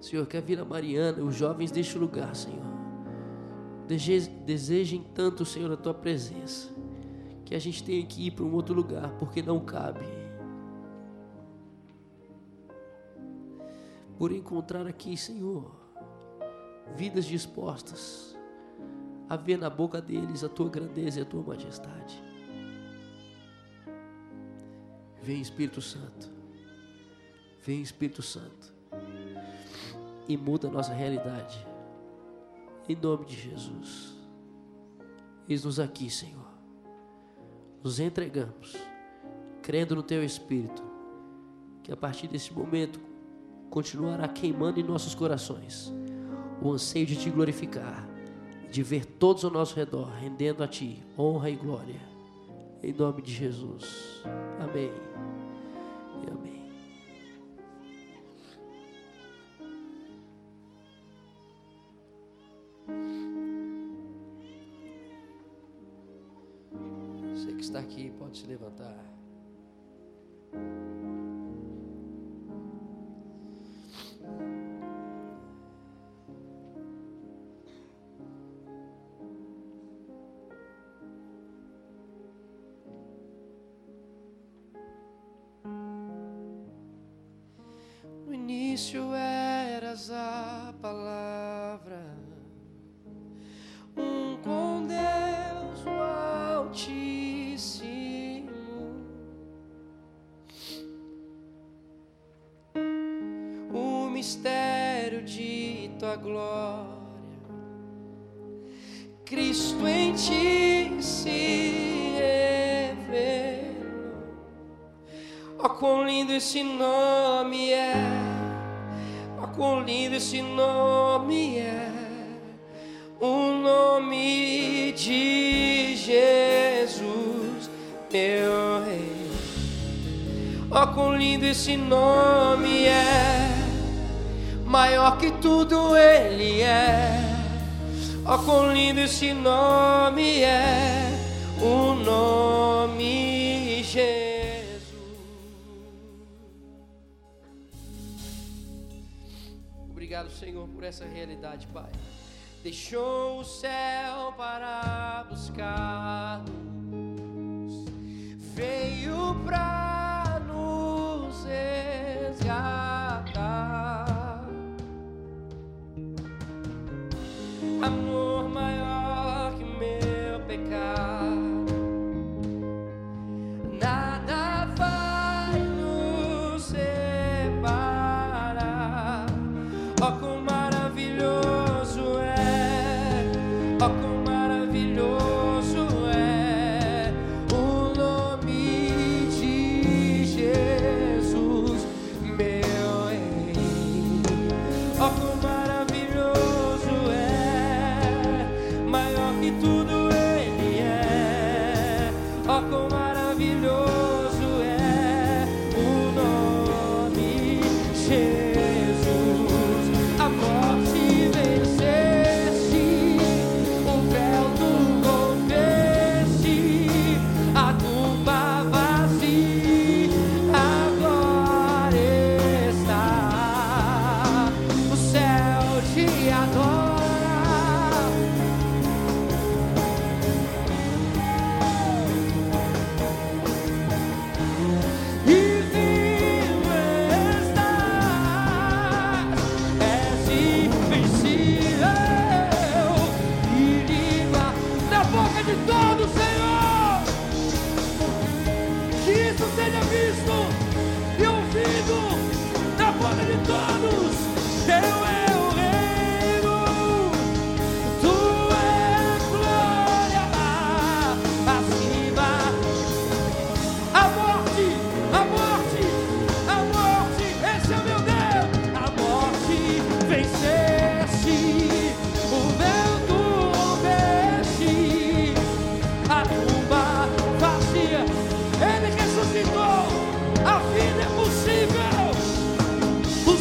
Senhor, que a Vila Mariana, os jovens o lugar, Senhor desejem tanto, Senhor, a tua presença, que a gente tenha que ir para um outro lugar, porque não cabe. Por encontrar aqui, Senhor, vidas dispostas a ver na boca deles a tua grandeza e a tua majestade. Vem Espírito Santo, vem Espírito Santo e muda a nossa realidade em nome de Jesus. Eis-nos aqui, Senhor. Nos entregamos, crendo no Teu Espírito, que a partir desse momento continuará queimando em nossos corações o anseio de Te glorificar, de ver todos ao nosso redor rendendo a Ti honra e glória. Em nome de Jesus. Amém. Obrigado, Senhor, por essa realidade, Pai. Deixou o céu para buscar-nos, veio para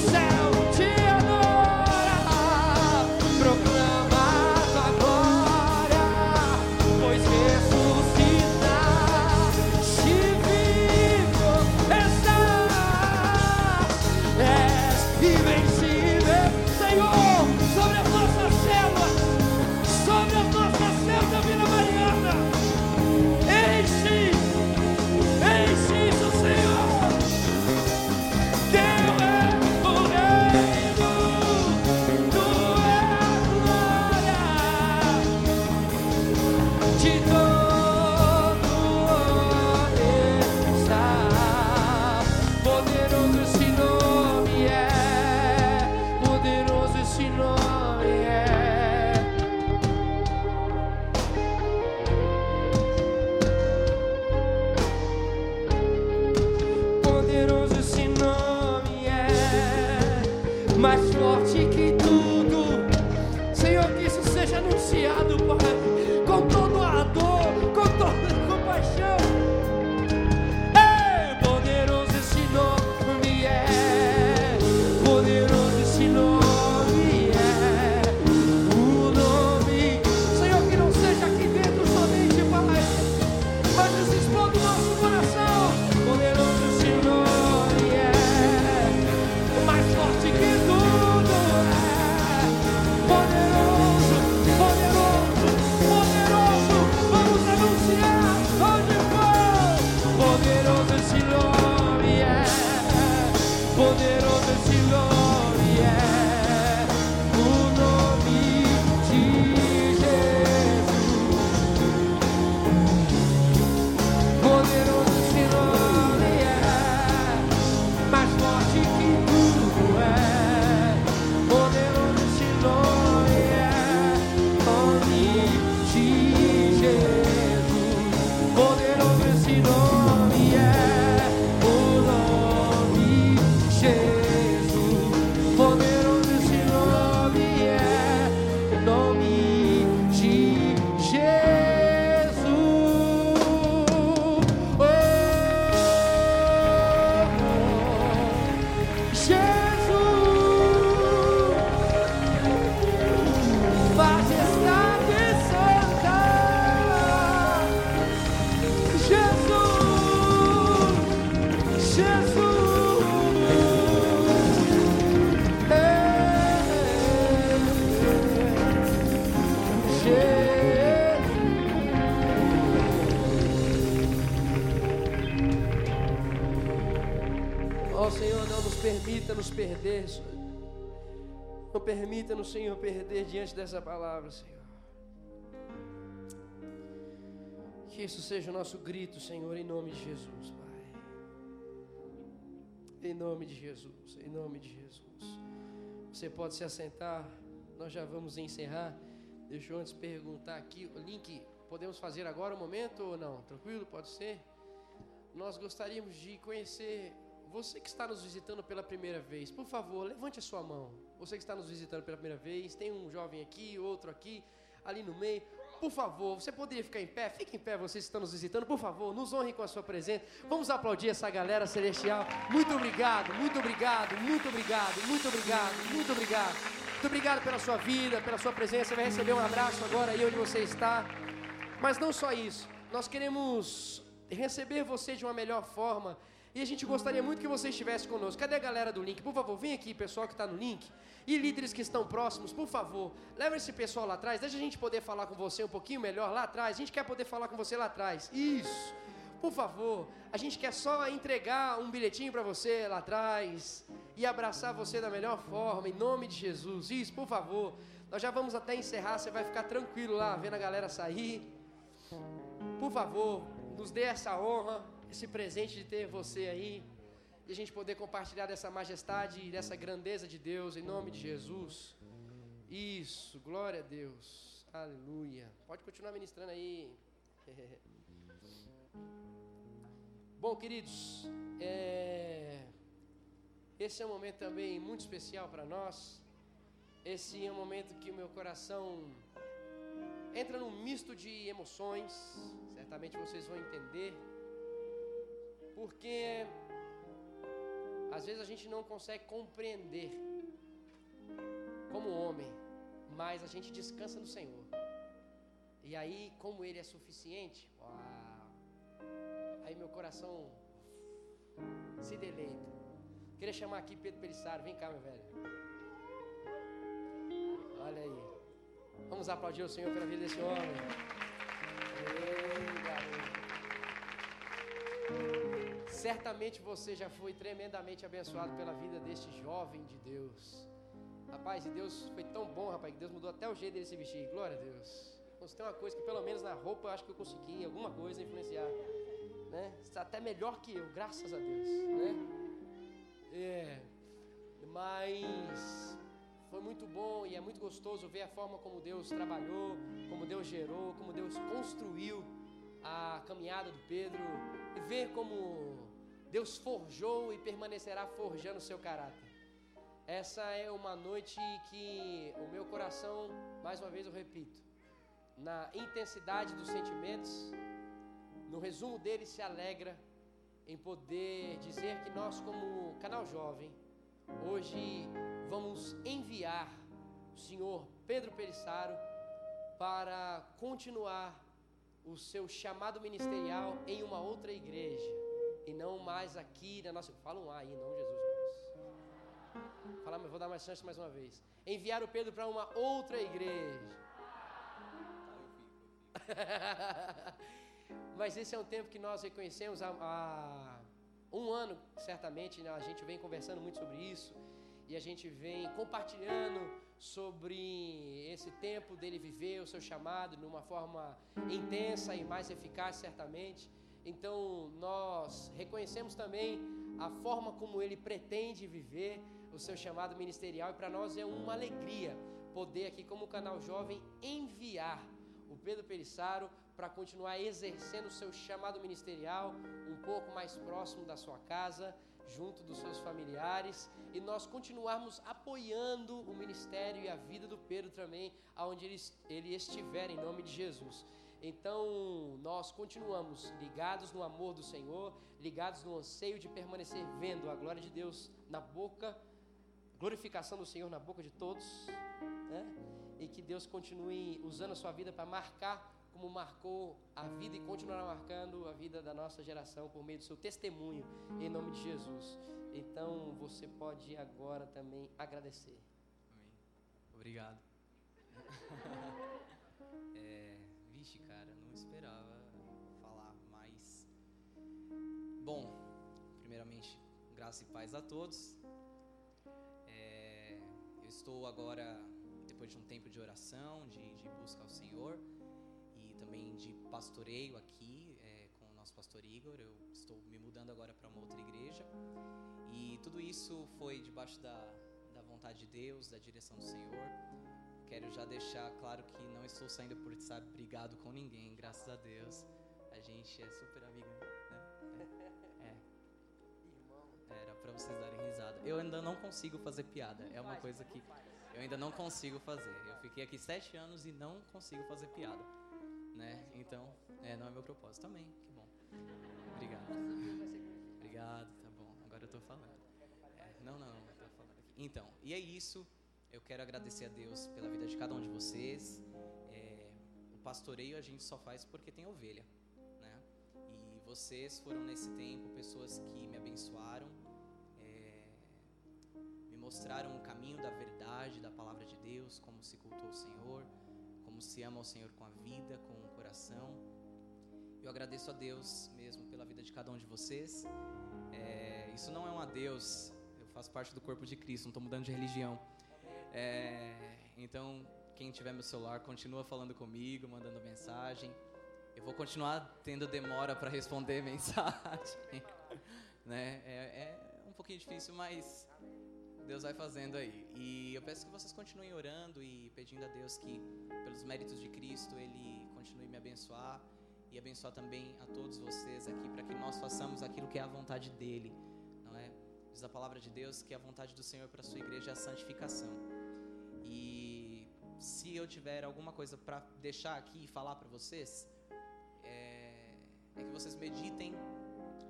sound. Perder. Não permita-nos, Senhor, perder diante dessa palavra, Senhor. Que isso seja o nosso grito, Senhor, em nome de Jesus, Pai. Em nome de Jesus, em nome de Jesus. Você pode se assentar, nós já vamos encerrar. Deixa eu antes perguntar aqui, o link, podemos fazer agora o momento ou não? Tranquilo? Pode ser? Nós gostaríamos de conhecer você que está nos visitando pela primeira vez, por favor, levante a sua mão. Você que está nos visitando pela primeira vez, tem um jovem aqui, outro aqui, ali no meio. Por favor, você poderia ficar em pé? Fique em pé, vocês que estão nos visitando, por favor, nos honre com a sua presença. Vamos aplaudir essa galera celestial. Muito obrigado, muito obrigado, muito obrigado, muito obrigado, muito obrigado. Muito obrigado pela sua vida, pela sua presença. Você vai receber um abraço agora aí onde você está. Mas não só isso, nós queremos receber você de uma melhor forma e a gente gostaria muito que você estivesse conosco. Cadê a galera do link? Por favor, vem aqui, pessoal que está no link. E líderes que estão próximos, por favor, leva esse pessoal lá atrás. Deixa a gente poder falar com você um pouquinho melhor lá atrás. A gente quer poder falar com você lá atrás. Isso. Por favor, a gente quer só entregar um bilhetinho para você lá atrás e abraçar você da melhor forma, em nome de Jesus. Isso, por favor. Nós já vamos até encerrar, você vai ficar tranquilo lá, vendo a galera sair. Por favor, nos dê essa honra esse presente de ter você aí e a gente poder compartilhar dessa majestade e dessa grandeza de Deus em nome de Jesus. Isso, glória a Deus. Aleluia. Pode continuar ministrando aí. Bom, queridos, é... esse é um momento também muito especial para nós. Esse é um momento que o meu coração entra num misto de emoções. Certamente vocês vão entender porque Às vezes a gente não consegue compreender como homem, mas a gente descansa no Senhor. E aí, como Ele é suficiente, uau, aí meu coração se deleita. Queria chamar aqui Pedro Pelissaro, vem cá, meu velho. Olha aí. Vamos aplaudir o Senhor pela vida desse homem. Certamente você já foi tremendamente abençoado pela vida deste jovem de Deus. Rapaz, e Deus foi tão bom, rapaz, que Deus mudou até o jeito dele se vestir. Glória a Deus. Você tem uma coisa que pelo menos na roupa eu acho que eu consegui alguma coisa influenciar. Né? Está até melhor que eu, graças a Deus. Né? É. Mas foi muito bom e é muito gostoso ver a forma como Deus trabalhou, como Deus gerou, como Deus construiu a caminhada do Pedro e ver como Deus forjou e permanecerá forjando o seu caráter. Essa é uma noite que o meu coração, mais uma vez eu repito, na intensidade dos sentimentos, no resumo dele se alegra em poder dizer que nós, como canal jovem, hoje vamos enviar o senhor Pedro Perissaro para continuar o seu chamado ministerial em uma outra igreja e não mais aqui na nossa. Fala um A aí, não Jesus. Mas vou dar mais chance mais uma vez. Enviar o Pedro para uma outra igreja. mas esse é um tempo que nós reconhecemos há, há um ano, certamente, né? a gente vem conversando muito sobre isso e a gente vem compartilhando sobre esse tempo dele viver o seu chamado de uma forma intensa e mais eficaz, certamente. Então, nós reconhecemos também a forma como ele pretende viver o seu chamado ministerial e para nós é uma alegria poder aqui como canal jovem enviar o Pedro Perissaro para continuar exercendo o seu chamado ministerial um pouco mais próximo da sua casa, junto dos seus familiares e nós continuarmos apoiando o ministério e a vida do Pedro também, aonde ele, ele estiver, em nome de Jesus. Então, nós continuamos ligados no amor do Senhor, ligados no anseio de permanecer vendo a glória de Deus na boca glorificação do Senhor na boca de todos, né? E que Deus continue usando a sua vida para marcar como marcou a vida e continuará marcando a vida da nossa geração por meio do seu testemunho, em nome de Jesus. Então você pode agora também agradecer. Amém. Obrigado. vixe, cara, não esperava falar mais. Bom, primeiramente, graça e paz a todos. É, eu estou agora, depois de um tempo de oração, de, de busca ao Senhor e também de pastoreio aqui é, com o nosso pastor Igor. Eu estou me mudando agora para uma outra igreja e tudo isso foi debaixo da, da vontade de Deus, da direção do Senhor. Quero já deixar claro que não estou saindo por estar brigado com ninguém, graças a Deus. A gente é super amigo, né? É. é. Era para vocês darem risada. Eu ainda não consigo fazer piada. É uma coisa que eu ainda não consigo fazer. Eu fiquei aqui sete anos e não consigo fazer piada, né? Então, é, não é meu propósito também. Que bom. Obrigado. Obrigado. Tá bom. Agora eu tô falando. É, não, não. Tô falando aqui. Então, e é isso. Eu quero agradecer a Deus pela vida de cada um de vocês. É, o pastoreio a gente só faz porque tem ovelha, né? E vocês foram nesse tempo pessoas que me abençoaram, é, me mostraram o caminho da verdade, da palavra de Deus, como se cultua o Senhor, como se ama o Senhor com a vida, com o coração. Eu agradeço a Deus mesmo pela vida de cada um de vocês. É, isso não é um adeus, eu faço parte do corpo de Cristo, não estou mudando de religião. É, então, quem tiver meu celular, continua falando comigo, mandando mensagem. Eu vou continuar tendo demora para responder mensagem, né? É, é, um pouquinho difícil, mas Deus vai fazendo aí. E eu peço que vocês continuem orando e pedindo a Deus que, pelos méritos de Cristo, Ele continue me abençoar e abençoar também a todos vocês aqui para que nós façamos aquilo que é a vontade dele, não é? Diz a palavra de Deus que a vontade do Senhor para a sua igreja é a santificação. E se eu tiver alguma coisa para deixar aqui e falar para vocês, é, é que vocês meditem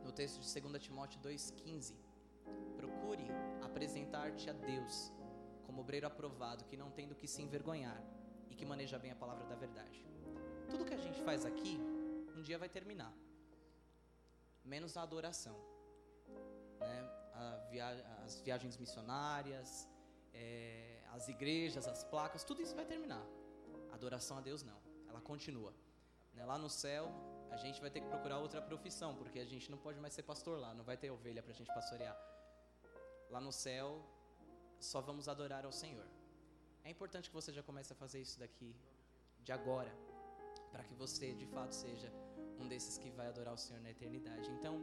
no texto de 2 Timóteo 2,15. Procure apresentar-te a Deus como obreiro aprovado, que não tem do que se envergonhar e que maneja bem a palavra da verdade. Tudo que a gente faz aqui, um dia vai terminar, menos a adoração, né? A via as viagens missionárias, é, as igrejas, as placas, tudo isso vai terminar. A adoração a Deus não, ela continua. Né? Lá no céu, a gente vai ter que procurar outra profissão, porque a gente não pode mais ser pastor lá, não vai ter ovelha para a gente pastorear. Lá no céu, só vamos adorar ao Senhor. É importante que você já comece a fazer isso daqui, de agora, para que você de fato seja um desses que vai adorar o Senhor na eternidade. Então,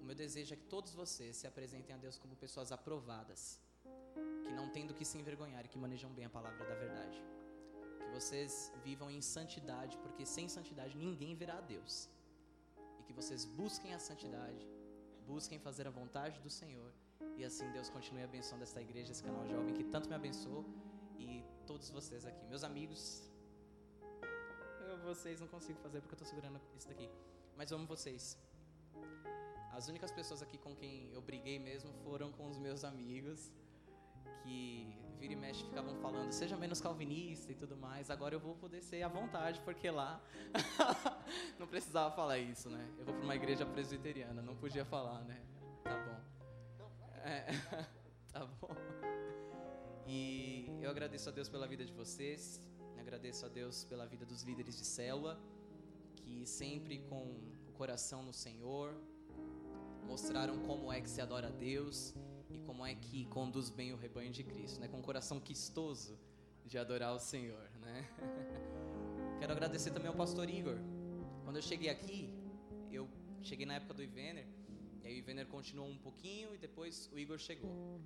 o meu desejo é que todos vocês se apresentem a Deus como pessoas aprovadas, que não têm do que se envergonhar e que manejam bem a palavra da verdade. Que vocês vivam em santidade, porque sem santidade ninguém verá a Deus. E que vocês busquem a santidade, busquem fazer a vontade do Senhor e assim Deus continue abençoando esta igreja, esse canal jovem que tanto me abençoou e todos vocês aqui. Meus amigos, eu vocês não consigo fazer porque eu estou segurando isso daqui, mas amo vocês. As únicas pessoas aqui com quem eu briguei mesmo foram com os meus amigos que vira e mexe ficavam falando, seja menos calvinista e tudo mais. Agora eu vou poder ser à vontade, porque lá não precisava falar isso, né? Eu vou para uma igreja presbiteriana, não podia falar, né? Tá bom. É, tá bom. E eu agradeço a Deus pela vida de vocês, agradeço a Deus pela vida dos líderes de célula, que sempre com o coração no Senhor mostraram como é que se adora a Deus e como é que conduz bem o rebanho de Cristo, né? Com um coração quistoso de adorar o Senhor, né? Quero agradecer também ao pastor Igor. Quando eu cheguei aqui, eu cheguei na época do Ivener, e aí o Ivener continuou um pouquinho e depois o Igor chegou.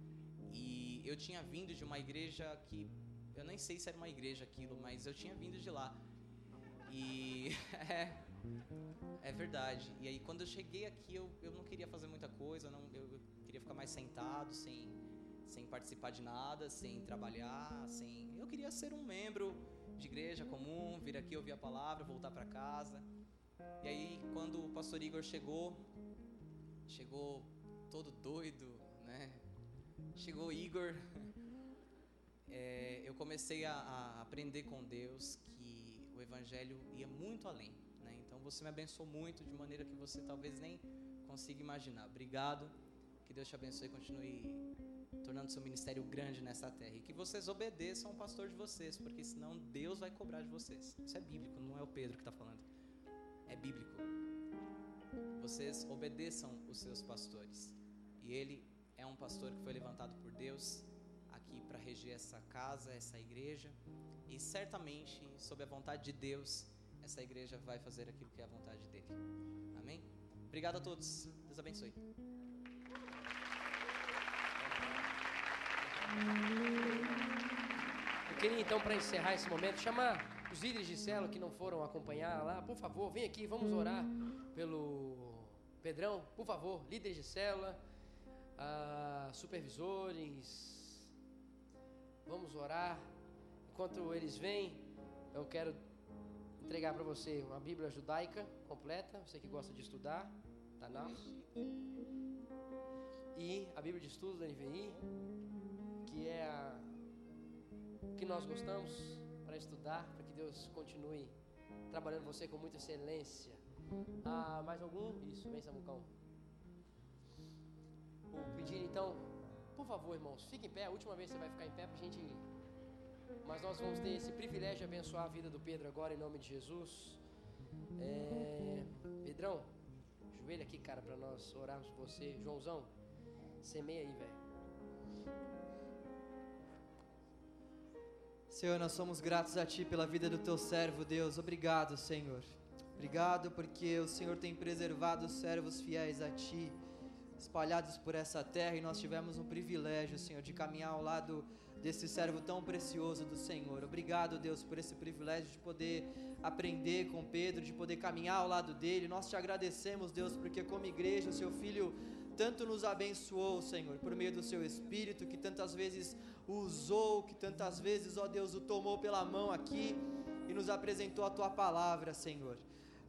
E eu tinha vindo de uma igreja que eu nem sei se era uma igreja aquilo, mas eu tinha vindo de lá. E é, é verdade. E aí quando eu cheguei aqui, eu, eu não queria fazer muita coisa, não, eu, queria ficar mais sentado, sem, sem participar de nada, sem trabalhar, sem. Eu queria ser um membro de igreja comum, vir aqui ouvir a palavra, voltar para casa. E aí quando o pastor Igor chegou, chegou todo doido, né? Chegou Igor. É, eu comecei a, a, aprender com Deus que o Evangelho ia muito além, né? Então você me abençoou muito de maneira que você talvez nem consiga imaginar. Obrigado. Que Deus te abençoe e continue tornando seu ministério grande nessa terra. E que vocês obedeçam ao pastor de vocês, porque senão Deus vai cobrar de vocês. Isso é bíblico, não é o Pedro que está falando. É bíblico vocês obedeçam os seus pastores. E ele é um pastor que foi levantado por Deus aqui para reger essa casa, essa igreja. E certamente, sob a vontade de Deus, essa igreja vai fazer aquilo que é a vontade dele. Amém? Obrigado a todos. Deus abençoe. Eu queria então, para encerrar esse momento, chamar os líderes de célula que não foram acompanhar lá, por favor, vem aqui, vamos orar pelo Pedrão, por favor, líderes de célula, ah, supervisores, vamos orar. Enquanto eles vêm, eu quero entregar para você uma Bíblia judaica completa, você que gosta de estudar, Tanakh, e a Bíblia de Estudos da NVI, que é a que nós gostamos para estudar, para que Deus continue trabalhando você com muita excelência. Ah, mais algum? Isso, vem Samucão. Vou pedir então, por favor, irmãos, fique em pé. A última vez você vai ficar em pé para a gente ir. Mas nós vamos ter esse privilégio de abençoar a vida do Pedro agora, em nome de Jesus. É... Pedrão, joelho aqui, cara, para nós orarmos por você. Joãozão, semeia aí, velho. Senhor, nós somos gratos a Ti pela vida do Teu servo, Deus. Obrigado, Senhor. Obrigado porque o Senhor tem preservado os servos fiéis a Ti, espalhados por essa terra, e nós tivemos um privilégio, Senhor, de caminhar ao lado desse servo tão precioso do Senhor. Obrigado, Deus, por esse privilégio de poder aprender com Pedro, de poder caminhar ao lado dele. Nós te agradecemos, Deus, porque como igreja, o seu filho tanto nos abençoou, Senhor, por meio do seu espírito, que tantas vezes o usou, que tantas vezes, ó Deus, o tomou pela mão aqui e nos apresentou a tua palavra, Senhor.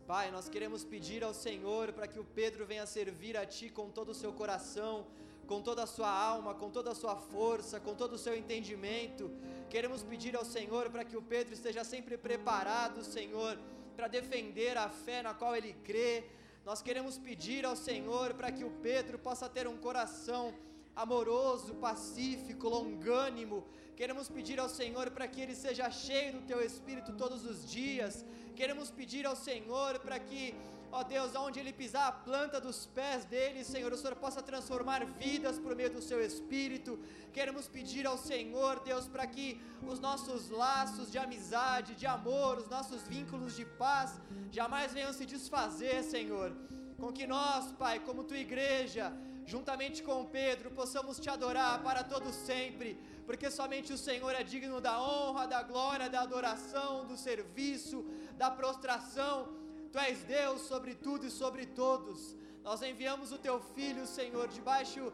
Pai, nós queremos pedir ao Senhor para que o Pedro venha servir a Ti com todo o seu coração, com toda a sua alma, com toda a sua força, com todo o seu entendimento. Queremos pedir ao Senhor para que o Pedro esteja sempre preparado, Senhor, para defender a fé na qual ele crê. Nós queremos pedir ao Senhor para que o Pedro possa ter um coração amoroso, pacífico, longânimo. Queremos pedir ao Senhor para que ele seja cheio do teu espírito todos os dias. Queremos pedir ao Senhor para que Ó Deus, aonde ele pisar a planta dos pés dele, Senhor, o Senhor possa transformar vidas por meio do seu Espírito. Queremos pedir ao Senhor, Deus, para que os nossos laços de amizade, de amor, os nossos vínculos de paz jamais venham se desfazer, Senhor. Com que nós, Pai, como tua igreja, juntamente com Pedro, possamos te adorar para todo sempre, porque somente o Senhor é digno da honra, da glória, da adoração, do serviço, da prostração Tu és Deus sobre tudo e sobre todos. Nós enviamos o teu filho, Senhor, debaixo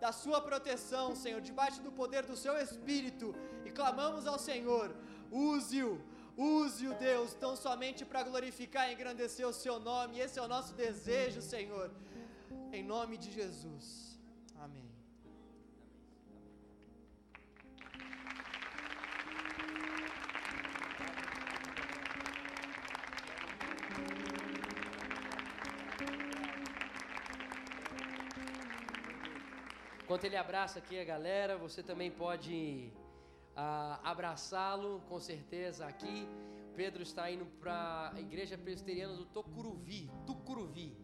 da sua proteção, Senhor, debaixo do poder do seu espírito e clamamos ao Senhor: use-o, use-o, Deus, tão somente para glorificar e engrandecer o seu nome. Esse é o nosso desejo, Senhor, em nome de Jesus. Enquanto ele abraça aqui a galera, você também pode ah, abraçá-lo, com certeza, aqui. Pedro está indo para a igreja presbiteriana do Tocuruvi, Tucuruvi.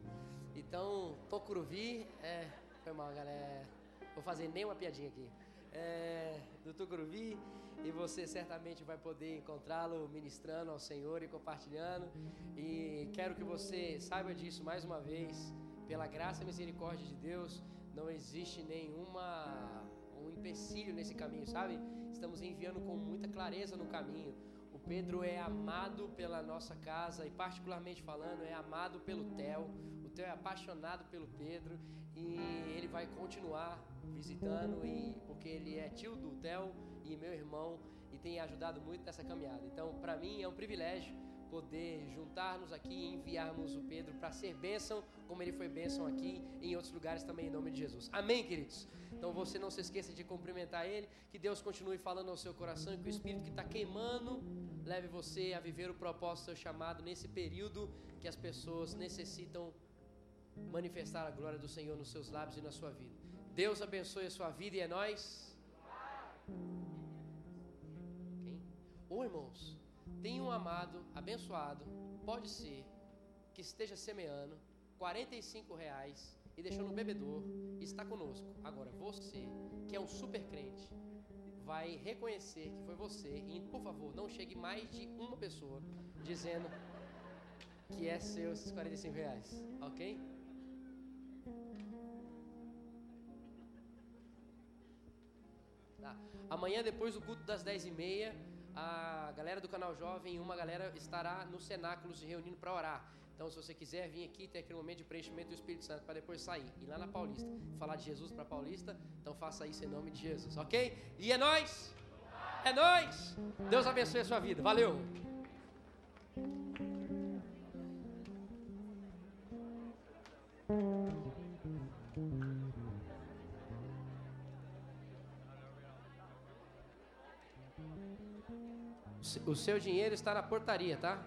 Então, Tocuruvi, é, foi mal, galera. Vou fazer nem uma piadinha aqui. É, do Tucuruvi, e você certamente vai poder encontrá-lo ministrando ao Senhor e compartilhando. E quero que você saiba disso mais uma vez, pela graça e misericórdia de Deus não existe nenhuma um empecilho nesse caminho, sabe? Estamos enviando com muita clareza no caminho. O Pedro é amado pela nossa casa e particularmente falando é amado pelo Theo. O Theo é apaixonado pelo Pedro e ele vai continuar visitando e porque ele é tio do Theo e meu irmão e tem ajudado muito nessa caminhada. Então, para mim é um privilégio poder juntar-nos aqui e enviarmos o Pedro para ser bênção, como ele foi bênção aqui e em outros lugares também, em nome de Jesus. Amém, queridos? Então você não se esqueça de cumprimentar ele, que Deus continue falando ao seu coração e que o Espírito que está queimando leve você a viver o propósito, seu chamado nesse período que as pessoas necessitam manifestar a glória do Senhor nos seus lábios e na sua vida. Deus abençoe a sua vida e é nós. Quem? Ô irmãos, tem um amado abençoado, pode ser, que esteja semeando 45 reais e deixou no bebedor e está conosco. Agora, você, que é um super crente, vai reconhecer que foi você e, por favor, não chegue mais de uma pessoa dizendo que é seu esses 45 reais, ok? Tá. Amanhã, depois do culto das 10h30, a galera do canal Jovem, uma galera estará no cenáculo se reunindo para orar. Então, se você quiser vir aqui, ter aquele momento de preenchimento do Espírito Santo para depois sair, ir lá na Paulista, falar de Jesus para Paulista, então faça isso em nome de Jesus, ok? E é nós, é nós. Deus abençoe a sua vida. Valeu. O seu dinheiro está na portaria, tá?